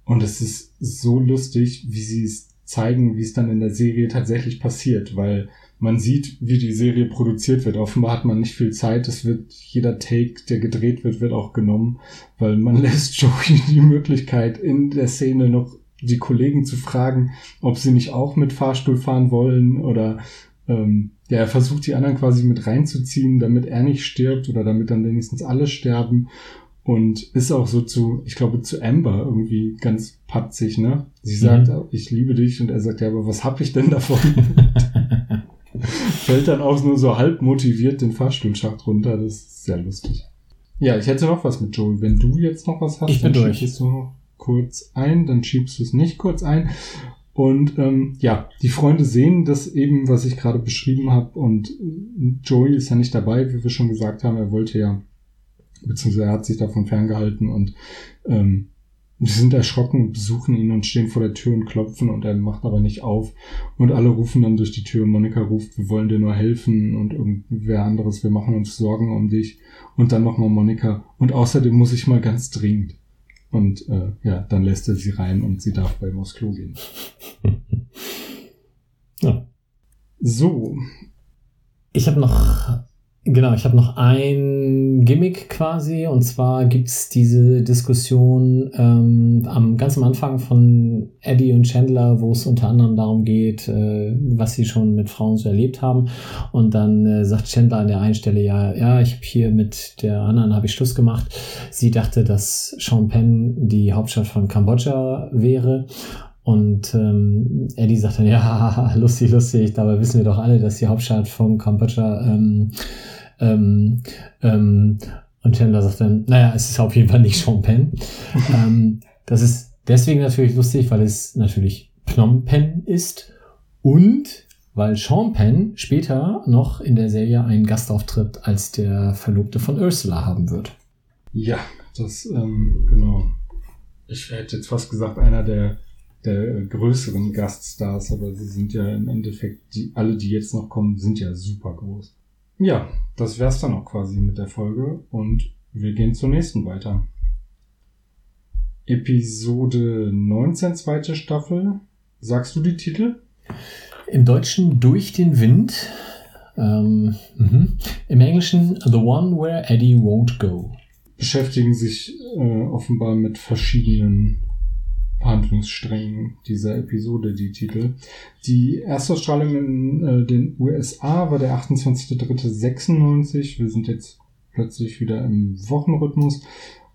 Und es ist so lustig, wie sie es zeigen, wie es dann in der Serie tatsächlich passiert, weil man sieht, wie die Serie produziert wird. Offenbar hat man nicht viel Zeit. Es wird jeder Take, der gedreht wird, wird auch genommen, weil man (laughs) lässt Joey die Möglichkeit, in der Szene noch die Kollegen zu fragen, ob sie nicht auch mit Fahrstuhl fahren wollen oder ähm, ja, er versucht die anderen quasi mit reinzuziehen, damit er nicht stirbt oder damit dann wenigstens alle sterben und ist auch so zu, ich glaube, zu Amber irgendwie ganz patzig, ne? Sie sagt, mhm. ich liebe dich und er sagt, ja, aber was hab ich denn davon? (laughs) Fällt dann auch nur so halb motiviert den Fahrstuhlschacht runter. Das ist sehr lustig. Ja, ich hätte noch was mit Joel. Wenn du jetzt noch was hast, ich bin dann durch. schiebst du noch kurz ein, dann schiebst du es nicht kurz ein. Und ähm, ja, die Freunde sehen das eben, was ich gerade beschrieben habe. Und Joey ist ja nicht dabei, wie wir schon gesagt haben. Er wollte ja, beziehungsweise er hat sich davon ferngehalten und ähm, die sind erschrocken, besuchen ihn und stehen vor der Tür und klopfen und er macht aber nicht auf. Und alle rufen dann durch die Tür. Monika ruft, wir wollen dir nur helfen und irgendwer anderes, wir machen uns Sorgen um dich. Und dann nochmal Monika. Und außerdem muss ich mal ganz dringend. Und äh, ja, dann lässt er sie rein und sie darf bei ihm aufs Klo gehen. (laughs) Ja. So, Ich habe noch, genau, ich habe noch ein Gimmick quasi und zwar gibt's diese Diskussion ähm, am ganz am Anfang von Eddie und Chandler, wo es unter anderem darum geht, äh, was sie schon mit Frauen so erlebt haben und dann äh, sagt Chandler an der einen Stelle, ja, ja, ich habe hier mit der anderen habe ich Schluss gemacht. Sie dachte, dass Phnom Penh die Hauptstadt von Kambodscha wäre und ähm, Eddie sagt dann, (laughs) ja, lustig, lustig, dabei wissen wir doch alle, dass die Hauptstadt von Kambodscha ähm, ähm, ähm, und Chandler sagt dann, naja, es ist auf jeden Fall nicht Phnom Penh. (laughs) ähm, das ist deswegen natürlich lustig, weil es natürlich Phnom Penh ist und weil Sean Penn später noch in der Serie einen Gastauftritt als der Verlobte von Ursula haben wird. ja, das, ähm, genau. Ich hätte jetzt fast gesagt, einer der, der größeren Gaststars, aber sie sind ja im Endeffekt, die, alle, die jetzt noch kommen, sind ja super groß. Ja, das wär's dann auch quasi mit der Folge und wir gehen zur nächsten weiter. Episode 19, zweite Staffel. Sagst du die Titel? Im Deutschen durch den Wind. Ähm, mhm. Im Englischen The One Where Eddie Won't Go. beschäftigen sich äh, offenbar mit verschiedenen Handlungssträngen dieser Episode, die Titel. Die Erstausstrahlung in äh, den USA war der 28.03.96. Wir sind jetzt plötzlich wieder im Wochenrhythmus.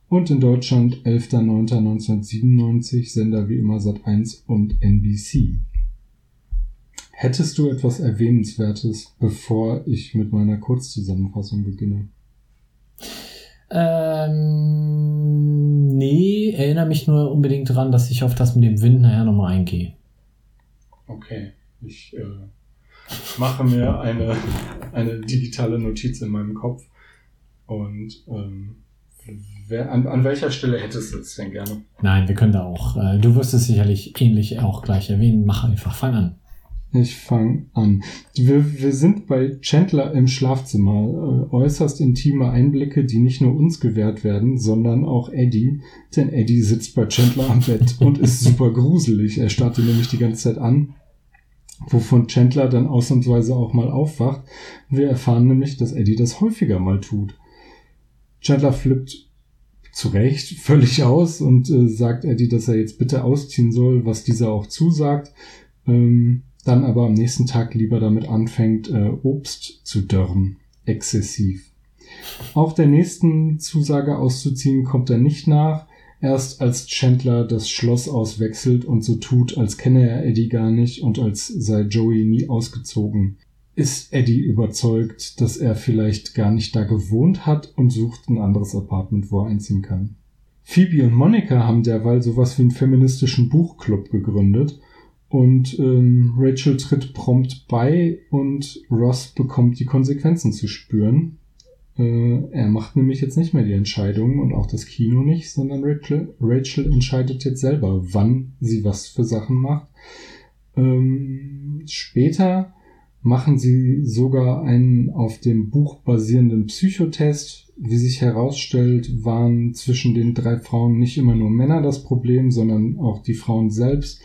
Und in Deutschland 11.09.1997, Sender wie immer Sat1 und NBC. Hättest du etwas Erwähnenswertes, bevor ich mit meiner Kurzzusammenfassung beginne? Ähm, nee, erinnere mich nur unbedingt dran, dass ich auf das mit dem Wind nachher nochmal eingehe. Okay, ich äh, mache mir eine, eine digitale Notiz in meinem Kopf. Und ähm, wer, an, an welcher Stelle hättest du es denn gerne? Nein, wir können da auch. Äh, du wirst es sicherlich ähnlich auch gleich erwähnen. Mach einfach, fang an. Ich fange an. Wir, wir sind bei Chandler im Schlafzimmer. Äh, äußerst intime Einblicke, die nicht nur uns gewährt werden, sondern auch Eddie. Denn Eddie sitzt bei Chandler am Bett (laughs) und ist super gruselig. Er starrt ihn nämlich die ganze Zeit an, wovon Chandler dann ausnahmsweise auch mal aufwacht. Wir erfahren nämlich, dass Eddie das häufiger mal tut. Chandler flippt zu Recht (laughs) völlig aus und äh, sagt Eddie, dass er jetzt bitte ausziehen soll, was dieser auch zusagt. Ähm, dann aber am nächsten Tag lieber damit anfängt, äh, Obst zu dörren. Exzessiv. Auch der nächsten Zusage auszuziehen kommt er nicht nach. Erst als Chandler das Schloss auswechselt und so tut, als kenne er Eddie gar nicht und als sei Joey nie ausgezogen, ist Eddie überzeugt, dass er vielleicht gar nicht da gewohnt hat und sucht ein anderes Apartment, wo er einziehen kann. Phoebe und Monica haben derweil sowas wie einen feministischen Buchclub gegründet und ähm, Rachel tritt prompt bei und Ross bekommt die Konsequenzen zu spüren. Äh, er macht nämlich jetzt nicht mehr die Entscheidungen und auch das Kino nicht, sondern Rachel, Rachel entscheidet jetzt selber, wann sie was für Sachen macht. Ähm, später machen sie sogar einen auf dem Buch basierenden Psychotest. Wie sich herausstellt, waren zwischen den drei Frauen nicht immer nur Männer das Problem, sondern auch die Frauen selbst.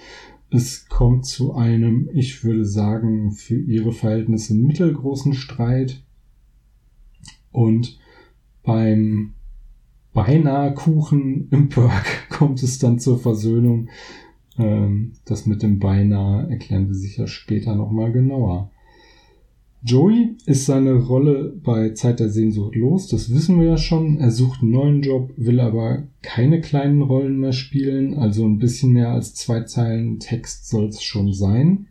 Es kommt zu einem, ich würde sagen, für ihre Verhältnisse mittelgroßen Streit. Und beim beinahe Kuchen im Perk (laughs) kommt es dann zur Versöhnung. Ähm, das mit dem beinahe erklären wir sicher später nochmal genauer. Joey ist seine Rolle bei Zeit der Sehnsucht los, das wissen wir ja schon. Er sucht einen neuen Job, will aber keine kleinen Rollen mehr spielen, also ein bisschen mehr als zwei Zeilen Text soll es schon sein.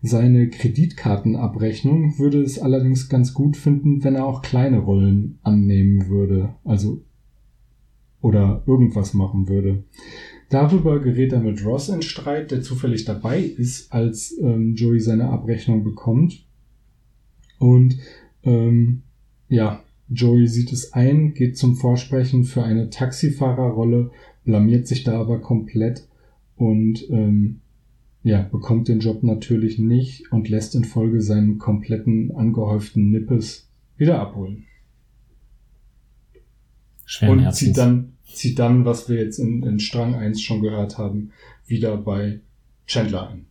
Seine Kreditkartenabrechnung würde es allerdings ganz gut finden, wenn er auch kleine Rollen annehmen würde, also oder irgendwas machen würde. Darüber gerät er mit Ross in Streit, der zufällig dabei ist, als ähm, Joey seine Abrechnung bekommt und ähm, ja, Joey sieht es ein, geht zum Vorsprechen für eine Taxifahrerrolle, blamiert sich da aber komplett und ähm, ja, bekommt den Job natürlich nicht und lässt in Folge seinen kompletten angehäuften Nippes wieder abholen. Schweren und Herzens. zieht dann, zieht dann, was wir jetzt in, in Strang 1 schon gehört haben, wieder bei Chandler ein.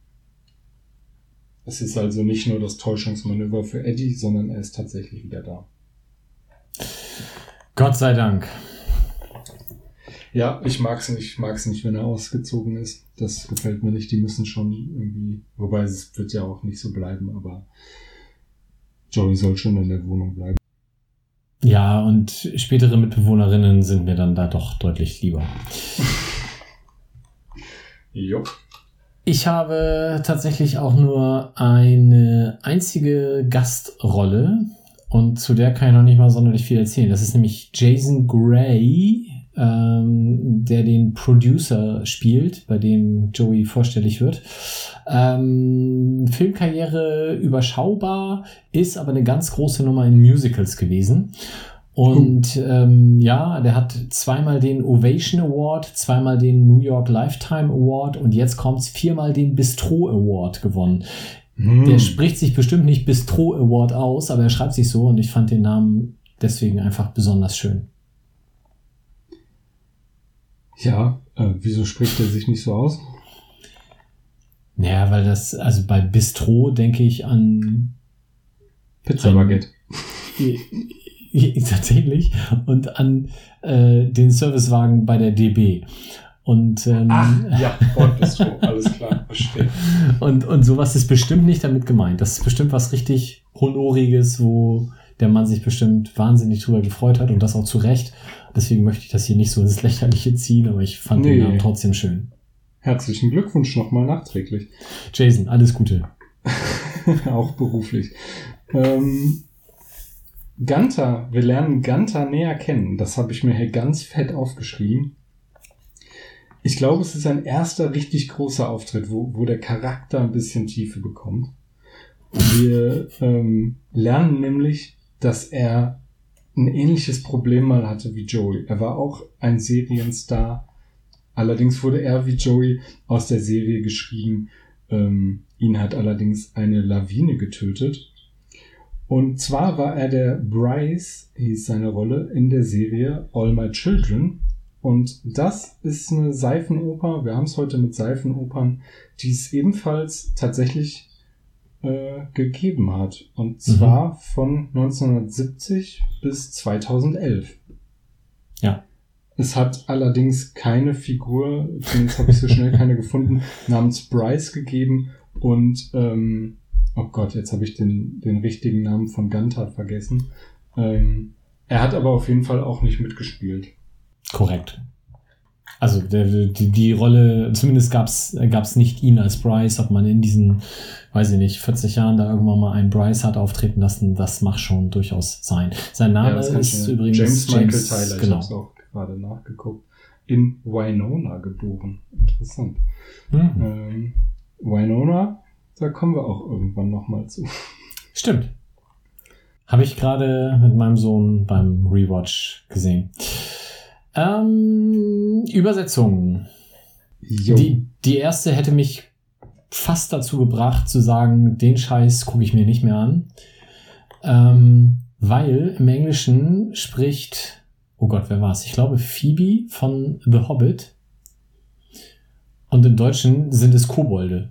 Es ist also nicht nur das Täuschungsmanöver für Eddie, sondern er ist tatsächlich wieder da. Gott sei Dank. Ja, ich mag es nicht, ich mag's nicht, wenn er ausgezogen ist. Das gefällt mir nicht. Die müssen schon irgendwie, wobei es wird ja auch nicht so bleiben, aber Joey soll schon in der Wohnung bleiben. Ja, und spätere Mitbewohnerinnen sind mir dann da doch deutlich lieber. (laughs) Jupp. Ich habe tatsächlich auch nur eine einzige Gastrolle und zu der kann ich noch nicht mal sonderlich viel erzählen. Das ist nämlich Jason Gray, ähm, der den Producer spielt, bei dem Joey vorstellig wird. Ähm, Filmkarriere überschaubar, ist aber eine ganz große Nummer in Musicals gewesen. Und ähm, ja, der hat zweimal den Ovation Award, zweimal den New York Lifetime Award und jetzt kommt's viermal den Bistro Award gewonnen. Hm. Der spricht sich bestimmt nicht Bistro Award aus, aber er schreibt sich so und ich fand den Namen deswegen einfach besonders schön. Ja, äh, wieso spricht er sich nicht so aus? Naja, weil das, also bei Bistro denke ich an Pizza Baguette. (laughs) (laughs) tatsächlich und an äh, den Servicewagen bei der DB. Und, ähm, Ach, (laughs) ja, alles klar, verstehe. Und, und sowas ist bestimmt nicht damit gemeint. Das ist bestimmt was richtig Honoriges, wo der Mann sich bestimmt wahnsinnig drüber gefreut hat und das auch zu Recht. Deswegen möchte ich das hier nicht so ins Lächerliche ziehen, aber ich fand nee. den Namen trotzdem schön. Herzlichen Glückwunsch nochmal nachträglich. Jason, alles Gute. (laughs) auch beruflich. Ähm, Ganter, wir lernen Ganter näher kennen. Das habe ich mir hier ganz fett aufgeschrieben. Ich glaube, es ist ein erster richtig großer Auftritt, wo, wo der Charakter ein bisschen Tiefe bekommt. Wir ähm, lernen nämlich, dass er ein ähnliches Problem mal hatte wie Joey. Er war auch ein Serienstar. Allerdings wurde er wie Joey aus der Serie geschrieben. Ähm, ihn hat allerdings eine Lawine getötet. Und zwar war er der Bryce, hieß seine Rolle, in der Serie All My Children. Und das ist eine Seifenoper. Wir haben es heute mit Seifenopern, die es ebenfalls tatsächlich äh, gegeben hat. Und mhm. zwar mhm. von 1970 bis 2011. Ja. Es hat allerdings keine Figur, zumindest habe ich so schnell keine gefunden, namens Bryce gegeben. Und ähm, oh Gott, jetzt habe ich den, den richtigen Namen von Gantar vergessen. Ähm, er hat aber auf jeden Fall auch nicht mitgespielt. Korrekt. Also der, die, die Rolle, zumindest gab es nicht ihn als Bryce, ob man in diesen, weiß ich nicht, 40 Jahren da irgendwann mal einen Bryce hat auftreten lassen, das macht schon durchaus sein. Sein Name Ja, ist ich- übrigens James Michael Tyler. Ich genau. habe es auch gerade nachgeguckt. In Winona geboren. Interessant. Mhm. Ähm, Winona, da kommen wir auch irgendwann nochmal zu. Stimmt. Habe ich gerade mit meinem Sohn beim Rewatch gesehen. Ähm, Übersetzung. Jo. Die, die erste hätte mich fast dazu gebracht zu sagen, den Scheiß gucke ich mir nicht mehr an. Ähm, weil im Englischen spricht, oh Gott, wer war es? Ich glaube Phoebe von The Hobbit. Und im Deutschen sind es Kobolde.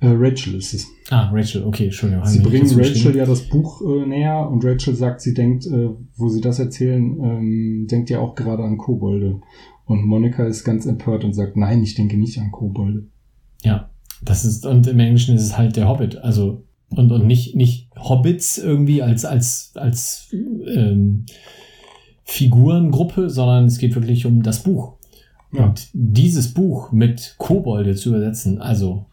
Äh, Rachel ist es. Ah, Rachel, okay, Entschuldigung. Sie bringen Rachel ja das Buch äh, näher und Rachel sagt, sie denkt, äh, wo sie das erzählen, ähm, denkt ja auch gerade an Kobolde. Und Monika ist ganz empört und sagt, nein, ich denke nicht an Kobolde. Ja, das ist, und im Englischen ist es halt der Hobbit, also, und, und nicht, nicht Hobbits irgendwie als, als, als ähm, Figurengruppe, sondern es geht wirklich um das Buch. Ja. Und dieses Buch mit Kobolde zu übersetzen, also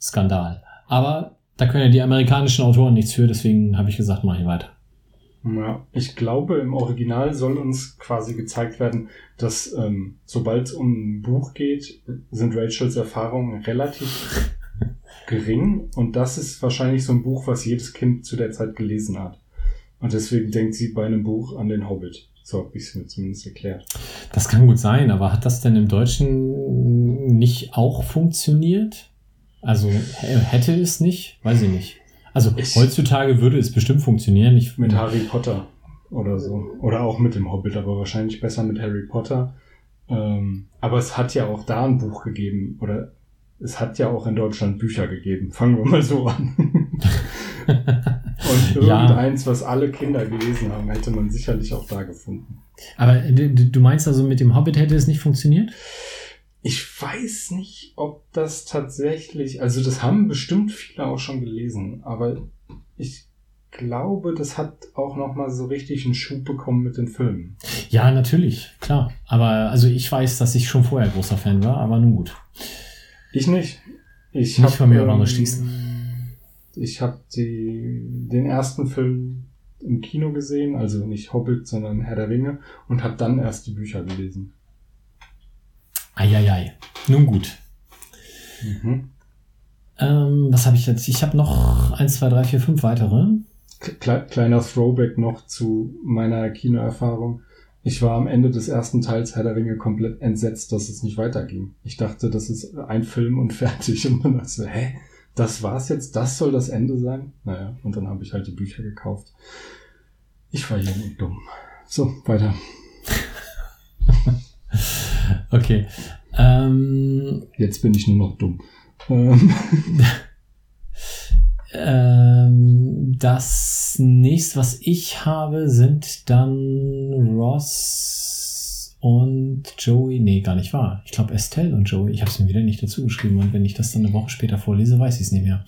Skandal. Aber da können ja die amerikanischen Autoren nichts für, deswegen habe ich gesagt, mache ich weiter. Ja, ich glaube, im Original soll uns quasi gezeigt werden, dass ähm, sobald es um ein Buch geht, sind Rachels Erfahrungen relativ (laughs) gering und das ist wahrscheinlich so ein Buch, was jedes Kind zu der Zeit gelesen hat. Und deswegen denkt sie bei einem Buch an den Hobbit. So habe ich es mir zumindest erklärt. Das kann gut sein, aber hat das denn im Deutschen nicht auch funktioniert? Also hätte es nicht? Weiß ich nicht. Also Ich- heutzutage würde es bestimmt funktionieren. Ich, Mit Harry Potter oder so. Oder auch mit dem Hobbit, aber wahrscheinlich besser mit Harry Potter. Ähm, aber es hat ja auch da ein Buch gegeben. Oder es hat ja auch in Deutschland Bücher gegeben. Fangen wir mal so an. (laughs) Und Ja. irgendeins, was alle Kinder gelesen haben, hätte man sicherlich auch da gefunden. aber du, du meinst also, mit dem Hobbit hätte es nicht funktioniert? Ich weiß nicht, ob das tatsächlich, also das haben bestimmt viele auch schon gelesen, aber ich glaube, das hat auch noch mal so richtig einen Schub bekommen mit den Filmen. Ja, natürlich, klar. Aber also ich weiß, dass ich schon vorher großer Fan war, aber nun gut. Ich nicht. Ich Nicht hab, von mir auch noch schließen. Ich habe den ersten Film im Kino gesehen, also nicht Hobbit, sondern Herr der Ringe, und habe dann erst die Bücher gelesen. Eieiei. Nun gut. Mhm. Ähm, was habe ich jetzt? Ich habe noch 1, 2, 3, 4, 5 weitere. Kle kleiner Throwback noch zu meiner Kinoerfahrung. Ich war am Ende des ersten Teils Herr der Ringe komplett entsetzt, dass es nicht weiterging. Ich dachte, das ist ein Film und (laughs) fertig. Und dann dachte ich so, hä? Das war's jetzt? Das soll das Ende sein? Naja, und dann habe ich halt die Bücher gekauft. Ich war jung und dumm. So, weiter. (laughs) Okay. Ähm, Jetzt bin ich nur noch dumm. Ähm, (laughs) ähm, das nächste, was ich habe, sind dann Ross und Joey. Nee, gar nicht wahr. Ich glaube Estelle und Joey. Ich habe es mir wieder nicht dazu geschrieben und wenn ich das dann eine Woche später vorlese, weiß ich es nicht mehr.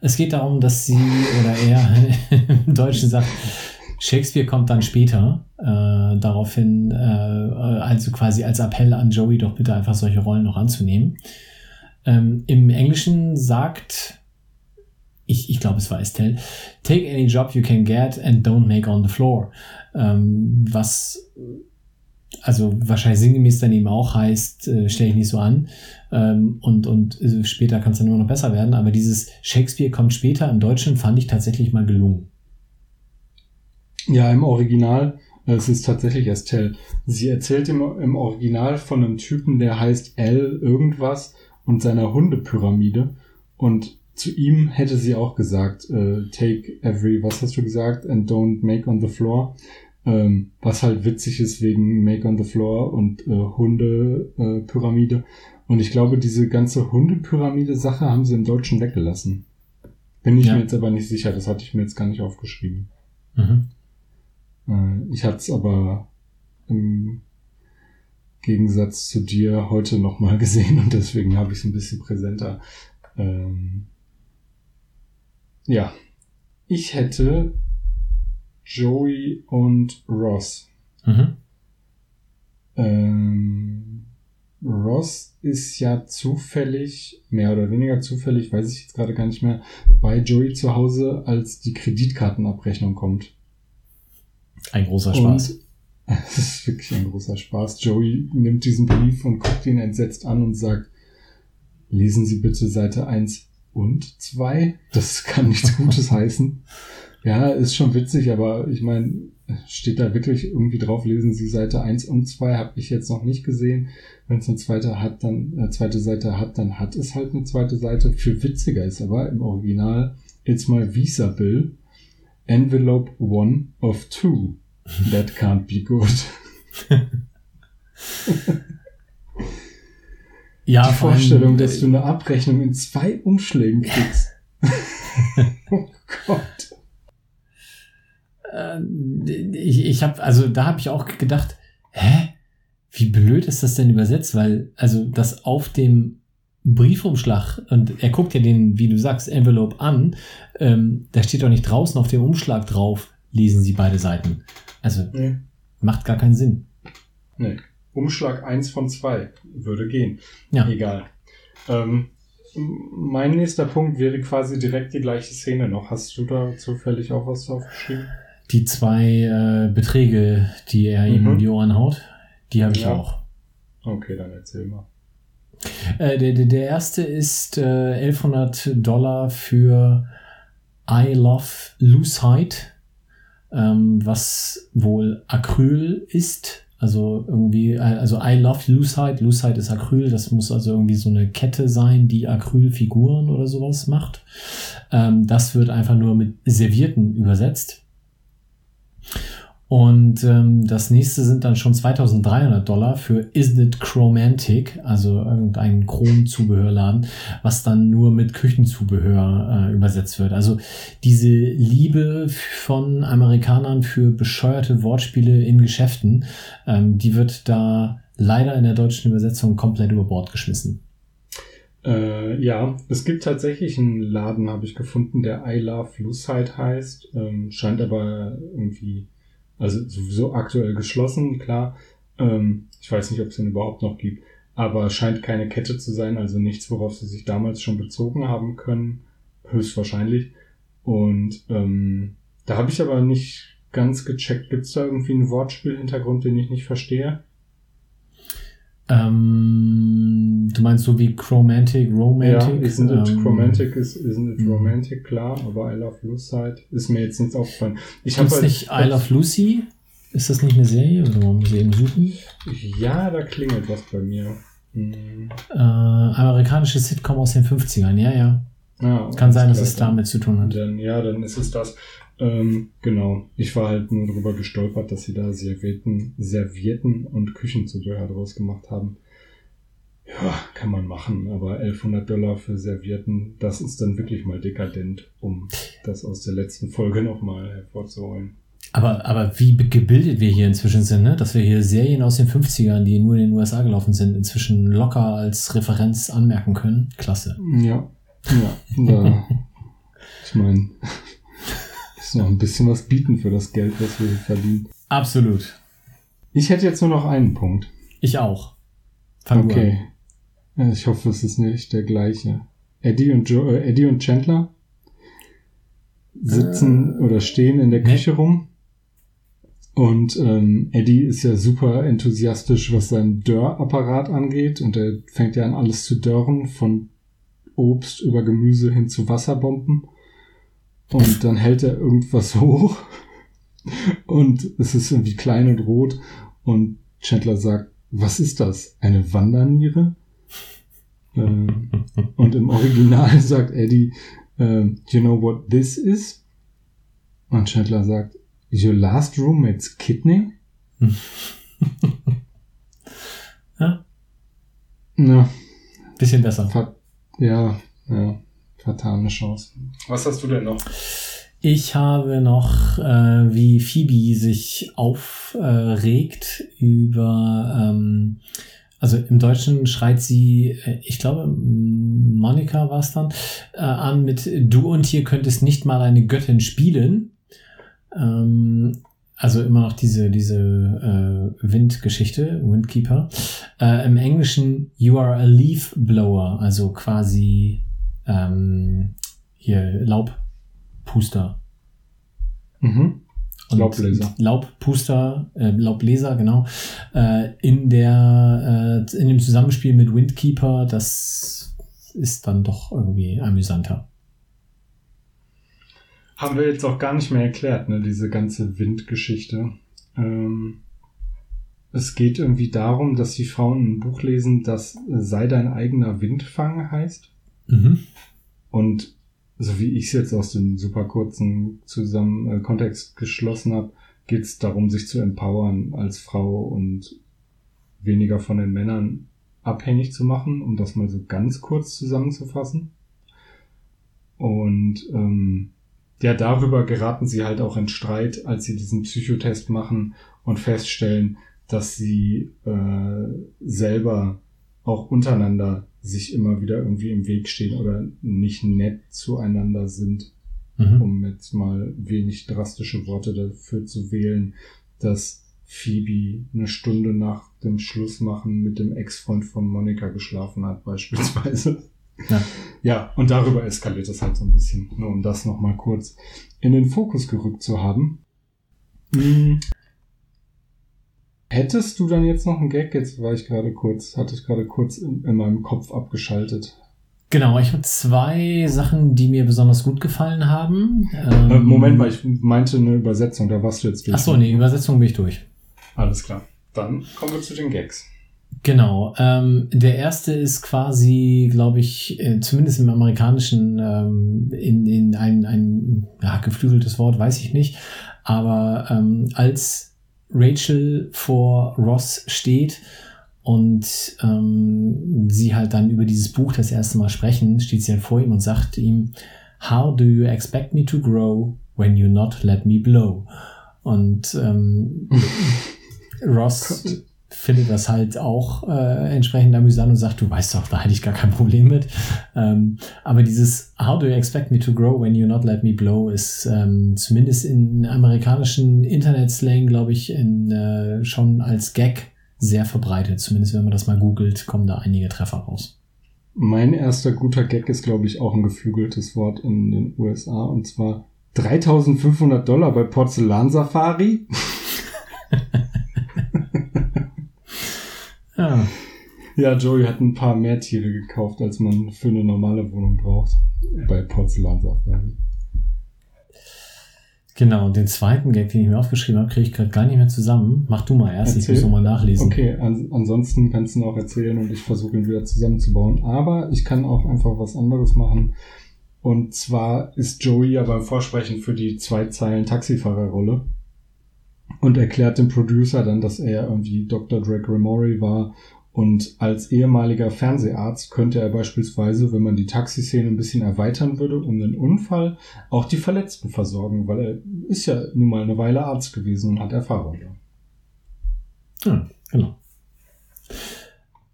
Es geht darum, dass sie oder er (laughs) im Deutschen sagt, Shakespeare kommt dann später. Äh, daraufhin, äh, also quasi als Appell an Joey, doch bitte einfach solche Rollen noch anzunehmen. Ähm, Im Englischen sagt, ich, ich glaube, es war Estelle, take any job you can get and don't make on the floor. Ähm, was also wahrscheinlich sinngemäß dann eben auch heißt, äh, stell dich nicht so an. Ähm, und und äh, später kann es dann immer noch besser werden. Aber dieses Shakespeare kommt später im Deutschen fand ich tatsächlich mal gelungen. Ja, im Original, es ist tatsächlich Estelle. Sie erzählt im, im Original von einem Typen, der heißt L irgendwas und seiner Hundepyramide. Und zu ihm hätte sie auch gesagt, äh, take every, was hast du gesagt, and don't make on the floor. Ähm, was halt witzig ist wegen Make on the Floor und äh, Hundepyramide. Äh, und ich glaube, diese ganze Hundepyramide-Sache haben sie im Deutschen weggelassen. Bin ich Ja. mir jetzt aber nicht sicher, das hatte ich mir jetzt gar nicht aufgeschrieben. Mhm. Äh, Ich hatte es aber im Gegensatz zu dir heute nochmal (laughs) gesehen und deswegen habe ich es ein bisschen präsenter. Ähm ja, ich hätte Joey und Ross. Mhm. Ähm Ross ist ja zufällig, mehr oder weniger zufällig, weiß ich jetzt gerade gar nicht mehr, bei Joey zu Hause, als die Kreditkartenabrechnung kommt. Ein großer Spaß. Und (laughs) es ist wirklich ein großer Spaß. Joey nimmt diesen Brief und guckt ihn entsetzt an und sagt, lesen Sie bitte Seite 1 und 2. Das kann nichts Gutes (laughs) heißen. Ja, ist schon witzig, aber ich meine, steht da wirklich irgendwie drauf, lesen Sie Seite 1 und 2, habe ich jetzt noch nicht gesehen. Wenn es eine zweite hat, dann eine zweite Seite hat, dann hat es halt eine zweite Seite. Für witziger ist aber im Original It's my Visa Bill, Envelope one of two. That can't be good. (laughs) ja, Die vor allem, Vorstellung, dass du eine Abrechnung in zwei Umschlägen kriegst. (laughs) oh Gott. äh, ich, ich habe, also da habe ich auch gedacht, hä? Wie blöd ist das denn übersetzt? Weil, also das auf dem Briefumschlag, und er guckt ja den, wie du sagst, Envelope an, ähm, da steht doch nicht draußen auf dem Umschlag drauf, lesen Sie beide Seiten. Also Nee. macht gar keinen Sinn. Nee. Umschlag 1 von 2 würde gehen. Ja. Egal. Ähm, mein nächster Punkt wäre quasi direkt die gleiche Szene noch. Hast du da zufällig auch was aufgeschrieben? Die zwei äh, Beträge, die er ihm Mhm. in die Ohren haut, die habe ich Ja. auch. Okay, dann erzähl mal. Äh, der, der, erste ist äh, 1100 Dollar für I Love Lucite, ähm, was wohl Acryl ist. Also irgendwie, äh, also I Love Lucite, Lucite ist Acryl, das muss also irgendwie so eine Kette sein, die Acrylfiguren oder sowas macht. Ähm, das wird einfach nur mit Servierten übersetzt. Und ähm, das nächste sind dann schon 2300 Dollar für Isn't It Chromantic, also irgendein Chrom-Zubehörladen, was dann nur mit Küchenzubehör äh, übersetzt wird. Also diese Liebe von Amerikanern für bescheuerte Wortspiele in Geschäften, ähm, die wird da leider in der deutschen Übersetzung komplett über Bord geschmissen. Äh, ja, es gibt tatsächlich einen Laden, habe ich gefunden, der I Love Lucite heißt. Ähm, scheint aber irgendwie, also sowieso aktuell geschlossen, klar. Ähm, ich weiß nicht, ob es den überhaupt noch gibt. Aber scheint keine Kette zu sein, also nichts, worauf sie sich damals schon bezogen haben können. Höchstwahrscheinlich. Und ähm, da habe ich aber nicht ganz gecheckt. Gibt es da irgendwie einen Wortspielhintergrund, den ich nicht verstehe? Ähm, du meinst so wie Chromantic, Romantic? Ja, isn't it ähm, romantic, is, isn't it mhm. romantic, klar, aber I Love Lucide ist mir jetzt nichts aufgefallen. Ich habe nicht I Love Lucy? Ist das nicht eine Serie? Oder man muss eben suchen. Ja, da klingelt was bei mir. Hm. Äh, amerikanische Sitcom aus den 50ern, ja, ja. Ah, Kann sein, dass es damit zu tun hat. dann Ja, dann ist es das. Ähm, genau. Ich war halt nur drüber gestolpert, dass sie da Servietten, Servietten und Küchenzubehör draus gemacht haben. Ja, kann man machen, aber 1100 Dollar für Servietten, das ist dann wirklich mal dekadent, um das aus der letzten Folge nochmal hervorzuholen. Aber, aber wie gebildet wir hier inzwischen sind, ne? dass wir hier Serien aus den 50ern, die nur in den USA gelaufen sind, inzwischen locker als Referenz anmerken können. Klasse. Ja, ja, da, (laughs) ich meine, ist noch ein bisschen was bieten für das Geld, was wir hier verdienen. Absolut. Ich hätte jetzt nur noch einen Punkt. Ich auch. Fang okay. Ja, Ich hoffe, es ist nicht der gleiche. Eddie und, jo äh, Eddie und Chandler sitzen oder stehen in der. Küche rum. Und ähm, Eddie ist ja super enthusiastisch, was seinen Dörrapparat angeht. Und er fängt ja an, alles zu dörren, von Obst über Gemüse hin zu Wasserbomben. Und dann hält er irgendwas hoch. Und es ist irgendwie klein und rot. Und Chandler sagt, was ist das? Eine Wanderniere? Ähm, und im Original (laughs) sagt Eddie, ähm, you know what this is? Und Chandler sagt, your last roommate's kidney? (laughs) Ja, Na, bisschen besser. ja, ja, vertane Chance. Was hast du denn noch? Ich habe noch, äh, wie Phoebe sich aufregt über, ähm, also im Deutschen schreit sie, äh, ich glaube, Monika war es dann, äh, an mit Du und hier könntest nicht mal eine Göttin spielen. Ähm, also immer noch diese, diese äh, Windgeschichte, Windkeeper. Äh, Im Englischen, you are a leaf blower, also quasi ähm, hier Laubpuster. Mhm. Und Laubbläser. Laubpuster, äh, Laubbläser, genau. Äh, in der, äh, in dem Zusammenspiel mit Windkeeper, das ist dann doch irgendwie amüsanter. Haben wir jetzt auch gar nicht mehr erklärt, ne, diese ganze Windgeschichte. Ähm, es geht irgendwie darum, dass die Frauen ein Buch lesen, das äh, sei dein eigener Windfang heißt. Mhm. Und so wie ich es jetzt aus dem super kurzen zusammen äh, Kontext geschlossen habe, geht es darum, sich zu empowern als Frau und weniger von den Männern abhängig zu machen, um das mal so ganz kurz zusammenzufassen. Und ähm, ja, darüber geraten sie halt auch in Streit, als sie diesen Psychotest machen und feststellen, dass sie äh, selber auch untereinander sich immer wieder irgendwie im Weg stehen oder nicht nett zueinander sind, Mhm. um jetzt mal wenig drastische Worte dafür zu wählen, dass Phoebe eine Stunde nach dem Schlussmachen mit dem Ex-Freund von Monika geschlafen hat, beispielsweise. Ja. Ja, und darüber eskaliert es halt so ein bisschen, nur um das nochmal kurz in den Fokus gerückt zu haben. Hättest du dann jetzt noch einen Gag? Jetzt war ich gerade kurz, hatte ich gerade kurz in, in meinem Kopf abgeschaltet. Genau, ich habe zwei Sachen, die mir besonders gut gefallen haben. Äh, Ähm, Moment mal, ich meinte eine Übersetzung, da warst du jetzt durch. Ach so, nee, Übersetzung bin ich durch. Alles klar. Dann kommen wir zu den Gags. Genau. Ähm, der erste ist quasi, glaube ich, äh, zumindest im amerikanischen, ähm, in, in ein, ein ja, geflügeltes Wort, weiß ich nicht. Aber ähm, als Rachel vor Ross steht und ähm, sie halt dann über dieses Buch das erste Mal sprechen, steht sie halt vor ihm und sagt ihm, How do you expect me to grow when you not let me blow? Und ähm, (laughs) Ross Gott. findet das halt auch äh, entsprechend amüsant und sagt, du weißt doch, da hätte ich gar kein Problem mit. Ähm, aber dieses How do you expect me to grow when you not let me blow ist ähm, zumindest in amerikanischen Internetslang, glaube ich, in, äh, schon als Gag sehr verbreitet. Zumindest wenn man das mal googelt, kommen da einige Treffer raus. Mein erster guter Gag ist, glaube ich, auch ein geflügeltes Wort in den USA und zwar 3500 Dollar bei Porzellansafari. Ja, (laughs) Ja, Joey hat ein paar mehr Tiere gekauft, als man für eine normale Wohnung braucht. Bei Porzellansafari. genau. Und den zweiten Gag, den ich mir aufgeschrieben habe, kriege ich gerade gar nicht mehr zusammen. Mach du mal erst, ich Erzähl. muss nochmal nachlesen. Okay, an, ansonsten kannst du ihn auch erzählen und ich versuche ihn wieder zusammenzubauen. Aber ich kann auch einfach was anderes machen. Und zwar ist Joey ja beim Vorsprechen für die zwei Zeilen Taxifahrerrolle und erklärt dem Producer dann, dass er irgendwie Dr. Drake Remori war und als ehemaliger Fernseharzt könnte er beispielsweise, wenn man die Taxiszene ein bisschen erweitern würde, um den Unfall auch die Verletzten versorgen, weil er ist ja nun mal eine Weile Arzt gewesen und hat Erfahrung. Ja, genau.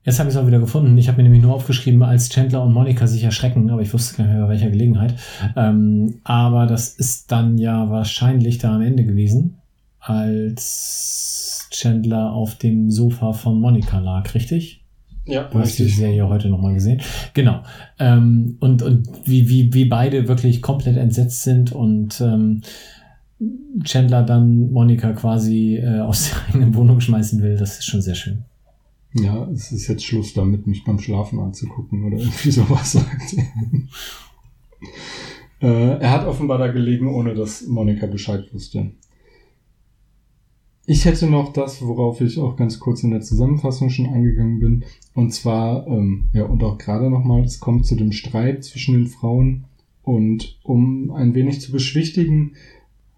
Jetzt habe ich es auch wieder gefunden. Ich habe mir nämlich nur aufgeschrieben, als Chandler und Monika sich erschrecken, aber ich wusste gar nicht mehr, bei welcher Gelegenheit. Ähm, aber das ist dann ja wahrscheinlich da am Ende gewesen, als Chandler auf dem Sofa von Monika lag, richtig? Ja, Du hast die Serie heute nochmal gesehen. Genau. Ähm, und und wie, wie, wie beide wirklich komplett entsetzt sind und ähm, Chandler dann Monika quasi äh, aus der (laughs) eigenen Wohnung schmeißen will, das ist schon sehr schön. Ja, es ist jetzt Schluss damit, mich beim Schlafen anzugucken oder irgendwie (laughs) sowas sagt. äh, er hat offenbar da gelegen, ohne dass Monika Bescheid wusste. Ich hätte noch das, worauf ich auch ganz kurz in der Zusammenfassung schon eingegangen bin. Und zwar, ähm, ja, und auch gerade nochmal, es kommt zu dem Streit zwischen den Frauen. Und um ein wenig zu beschwichtigen,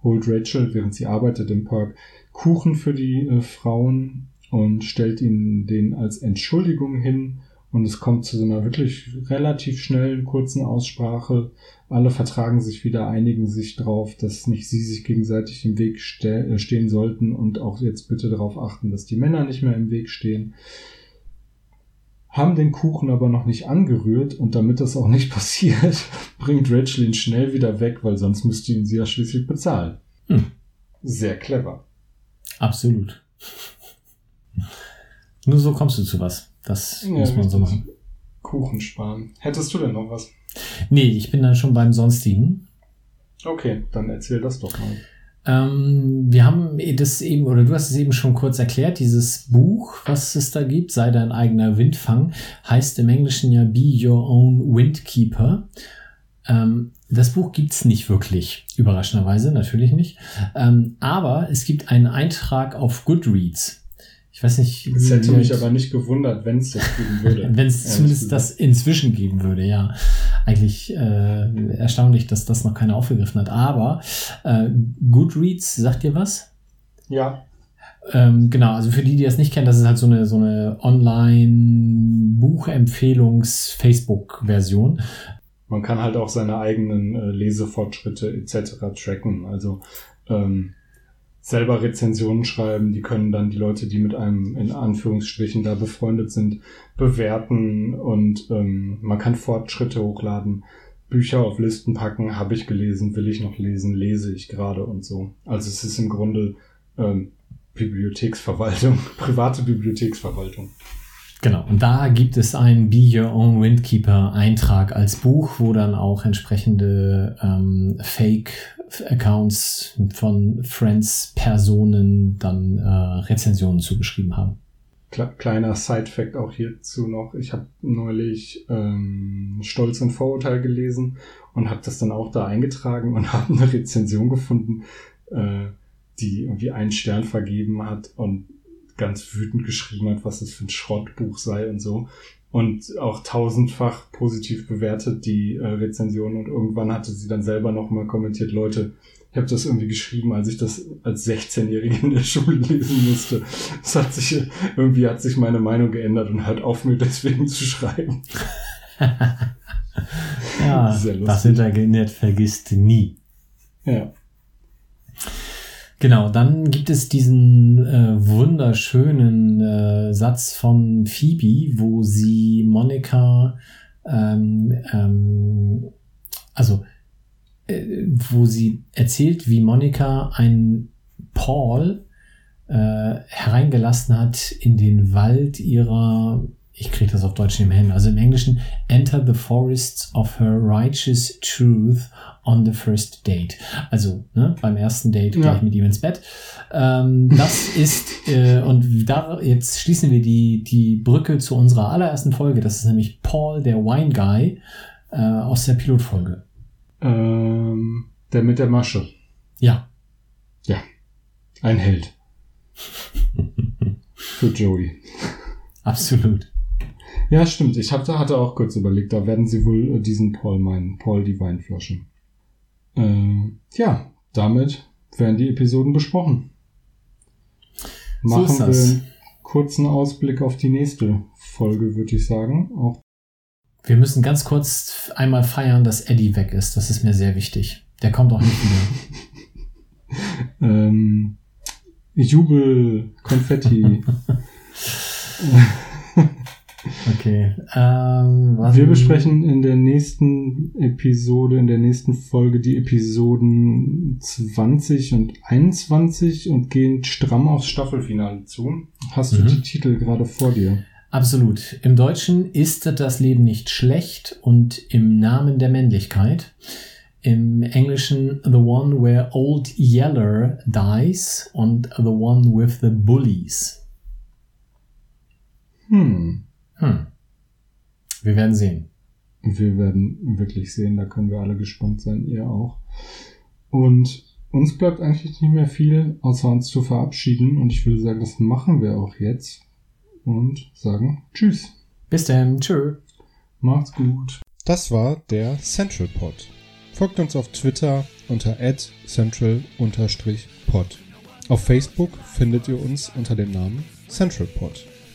holt Rachel, während sie arbeitet im Park, Kuchen für die äh, Frauen und stellt ihnen den als Entschuldigung hin. Und es kommt zu so einer wirklich relativ schnellen, kurzen Aussprache. Alle vertragen sich wieder, einigen sich drauf, dass nicht sie sich gegenseitig im Weg ste äh, stehen sollten und auch jetzt bitte darauf achten, dass die Männer nicht mehr im Weg stehen. Haben den Kuchen aber noch nicht angerührt und damit das auch nicht (laughs) passiert, bringt Rachel ihn schnell wieder weg, weil sonst müsste ihn sie ja schließlich bezahlen. Hm. Sehr clever. Absolut. Nur so kommst du zu was. Das Ja, muss man so machen. Kuchen sparen. Hättest du denn noch was? Nee, ich bin dann schon beim Sonstigen. Okay, dann erzähl das doch mal. Ähm, wir haben das eben, oder du hast es eben schon kurz erklärt, dieses Buch, was es da gibt, sei dein eigener Windfang, heißt im Englischen ja Be Your Own Windkeeper. Ähm, das Buch gibt's nicht wirklich, überraschenderweise, natürlich nicht. Ähm, aber es gibt einen Eintrag auf Goodreads. Ich weiß nicht. Es hätte mich aber nicht gewundert, wenn es das geben würde. (laughs) wenn es zumindest gesagt. das inzwischen geben würde, ja. Eigentlich äh, erstaunlich, dass das noch keiner aufgegriffen hat. Aber äh, Goodreads, sagt ihr was? Ja, Ähm, genau, also für die, die das nicht kennen, das ist halt so eine, so eine Online-Buchempfehlungs-Facebook-Version. man kann halt auch seine eigenen äh, Lesefortschritte etc. tracken. Also ähm, selber Rezensionen schreiben, die können dann die Leute, die mit einem in Anführungsstrichen da befreundet sind, bewerten und ähm, man kann Fortschritte hochladen, Bücher auf Listen packen, habe ich gelesen, will ich noch lesen, lese ich gerade und so. Also es ist im Grunde ähm, Bibliotheksverwaltung, (laughs) private Bibliotheksverwaltung. Genau, und da gibt es einen Be Your Own Windkeeper Eintrag als Buch, wo dann auch entsprechende ähm, Fake-Accounts von Friends-Personen dann äh, Rezensionen zugeschrieben haben. Kle- Kleiner Side-Fact auch hierzu noch. Ich habe neulich ähm, Stolz und Vorurteil gelesen und habe das dann auch da eingetragen und (laughs) habe eine Rezension gefunden, äh, die irgendwie einen Stern vergeben hat und ganz wütend geschrieben hat, was das für ein Schrottbuch sei und so. Und auch tausendfach positiv bewertet die äh, Rezension und irgendwann hatte sie dann selber nochmal kommentiert, Leute, ich habe das irgendwie geschrieben, als ich das als 16-Jährige in der Schule lesen musste. Es hat sich, irgendwie hat sich meine Meinung geändert und hört auf, mir deswegen zu schreiben. (laughs) Ja, das Internet vergisst nie. Ja. Genau, dann gibt es diesen äh, wunderschönen äh, Satz von Phoebe, wo sie Monika, ähm, ähm, also äh, wo sie erzählt, wie Monika einen Paul äh, hereingelassen hat in den Wald ihrer, ich kriege das auf Deutsch nicht mehr hin, also im Englischen, enter the forests of her righteous truth on the first date. Also ne, beim ersten Date Ja. gleich mit ihm ins Bett. Ähm, das (laughs) ist, äh, und da, jetzt schließen wir die, die Brücke zu unserer allerersten Folge. Das ist nämlich Paul, der Wine Guy, äh, aus der Pilotfolge. Ähm, der mit der Masche. Ja, Ein Held. (laughs) Für Joey. absolut. Ja, stimmt. Ich hab, da hatte auch kurz überlegt, da werden sie wohl äh, diesen Paul meinen. Paul die Weinflasche. Äh, ja, damit werden die Episoden besprochen. So Machen ist wir einen kurzen Ausblick auf die nächste Folge, würde ich sagen. Auch Wir müssen ganz kurz einmal feiern, dass Eddie weg ist. Das ist mir sehr wichtig. Der kommt auch nicht wieder. (laughs) ähm, Jubel, Konfetti. (laughs) (laughs) Okay. Ähm, Wir besprechen in der nächsten Episode, in der nächsten Folge die Episoden 20 und 21 und gehen stramm aufs Staffelfinale zu. Hast du Mhm. die Titel gerade vor dir? Absolut. Im Deutschen ist das Leben nicht schlecht und im Namen der Männlichkeit. Im Englischen The One Where Old Yeller Dies und The One with the Bullies. Hm. Hm. Wir werden sehen. Wir werden wirklich sehen, da können wir alle gespannt sein, ihr auch. Und uns bleibt eigentlich nicht mehr viel, außer uns zu verabschieden. Und ich würde sagen, das machen wir auch jetzt. Und sagen Tschüss. Bis dann. Tschö. Macht's gut. Das war der Central Pod. Folgt uns auf Twitter unter @central_pod. Auf Facebook findet ihr uns unter dem Namen Central Pod.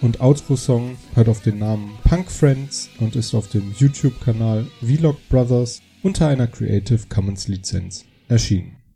und Outro-Song hört auf den Namen Punk Friends und ist auf dem YouTube-Kanal Vlog Brothers unter einer Creative Commons Lizenz erschienen.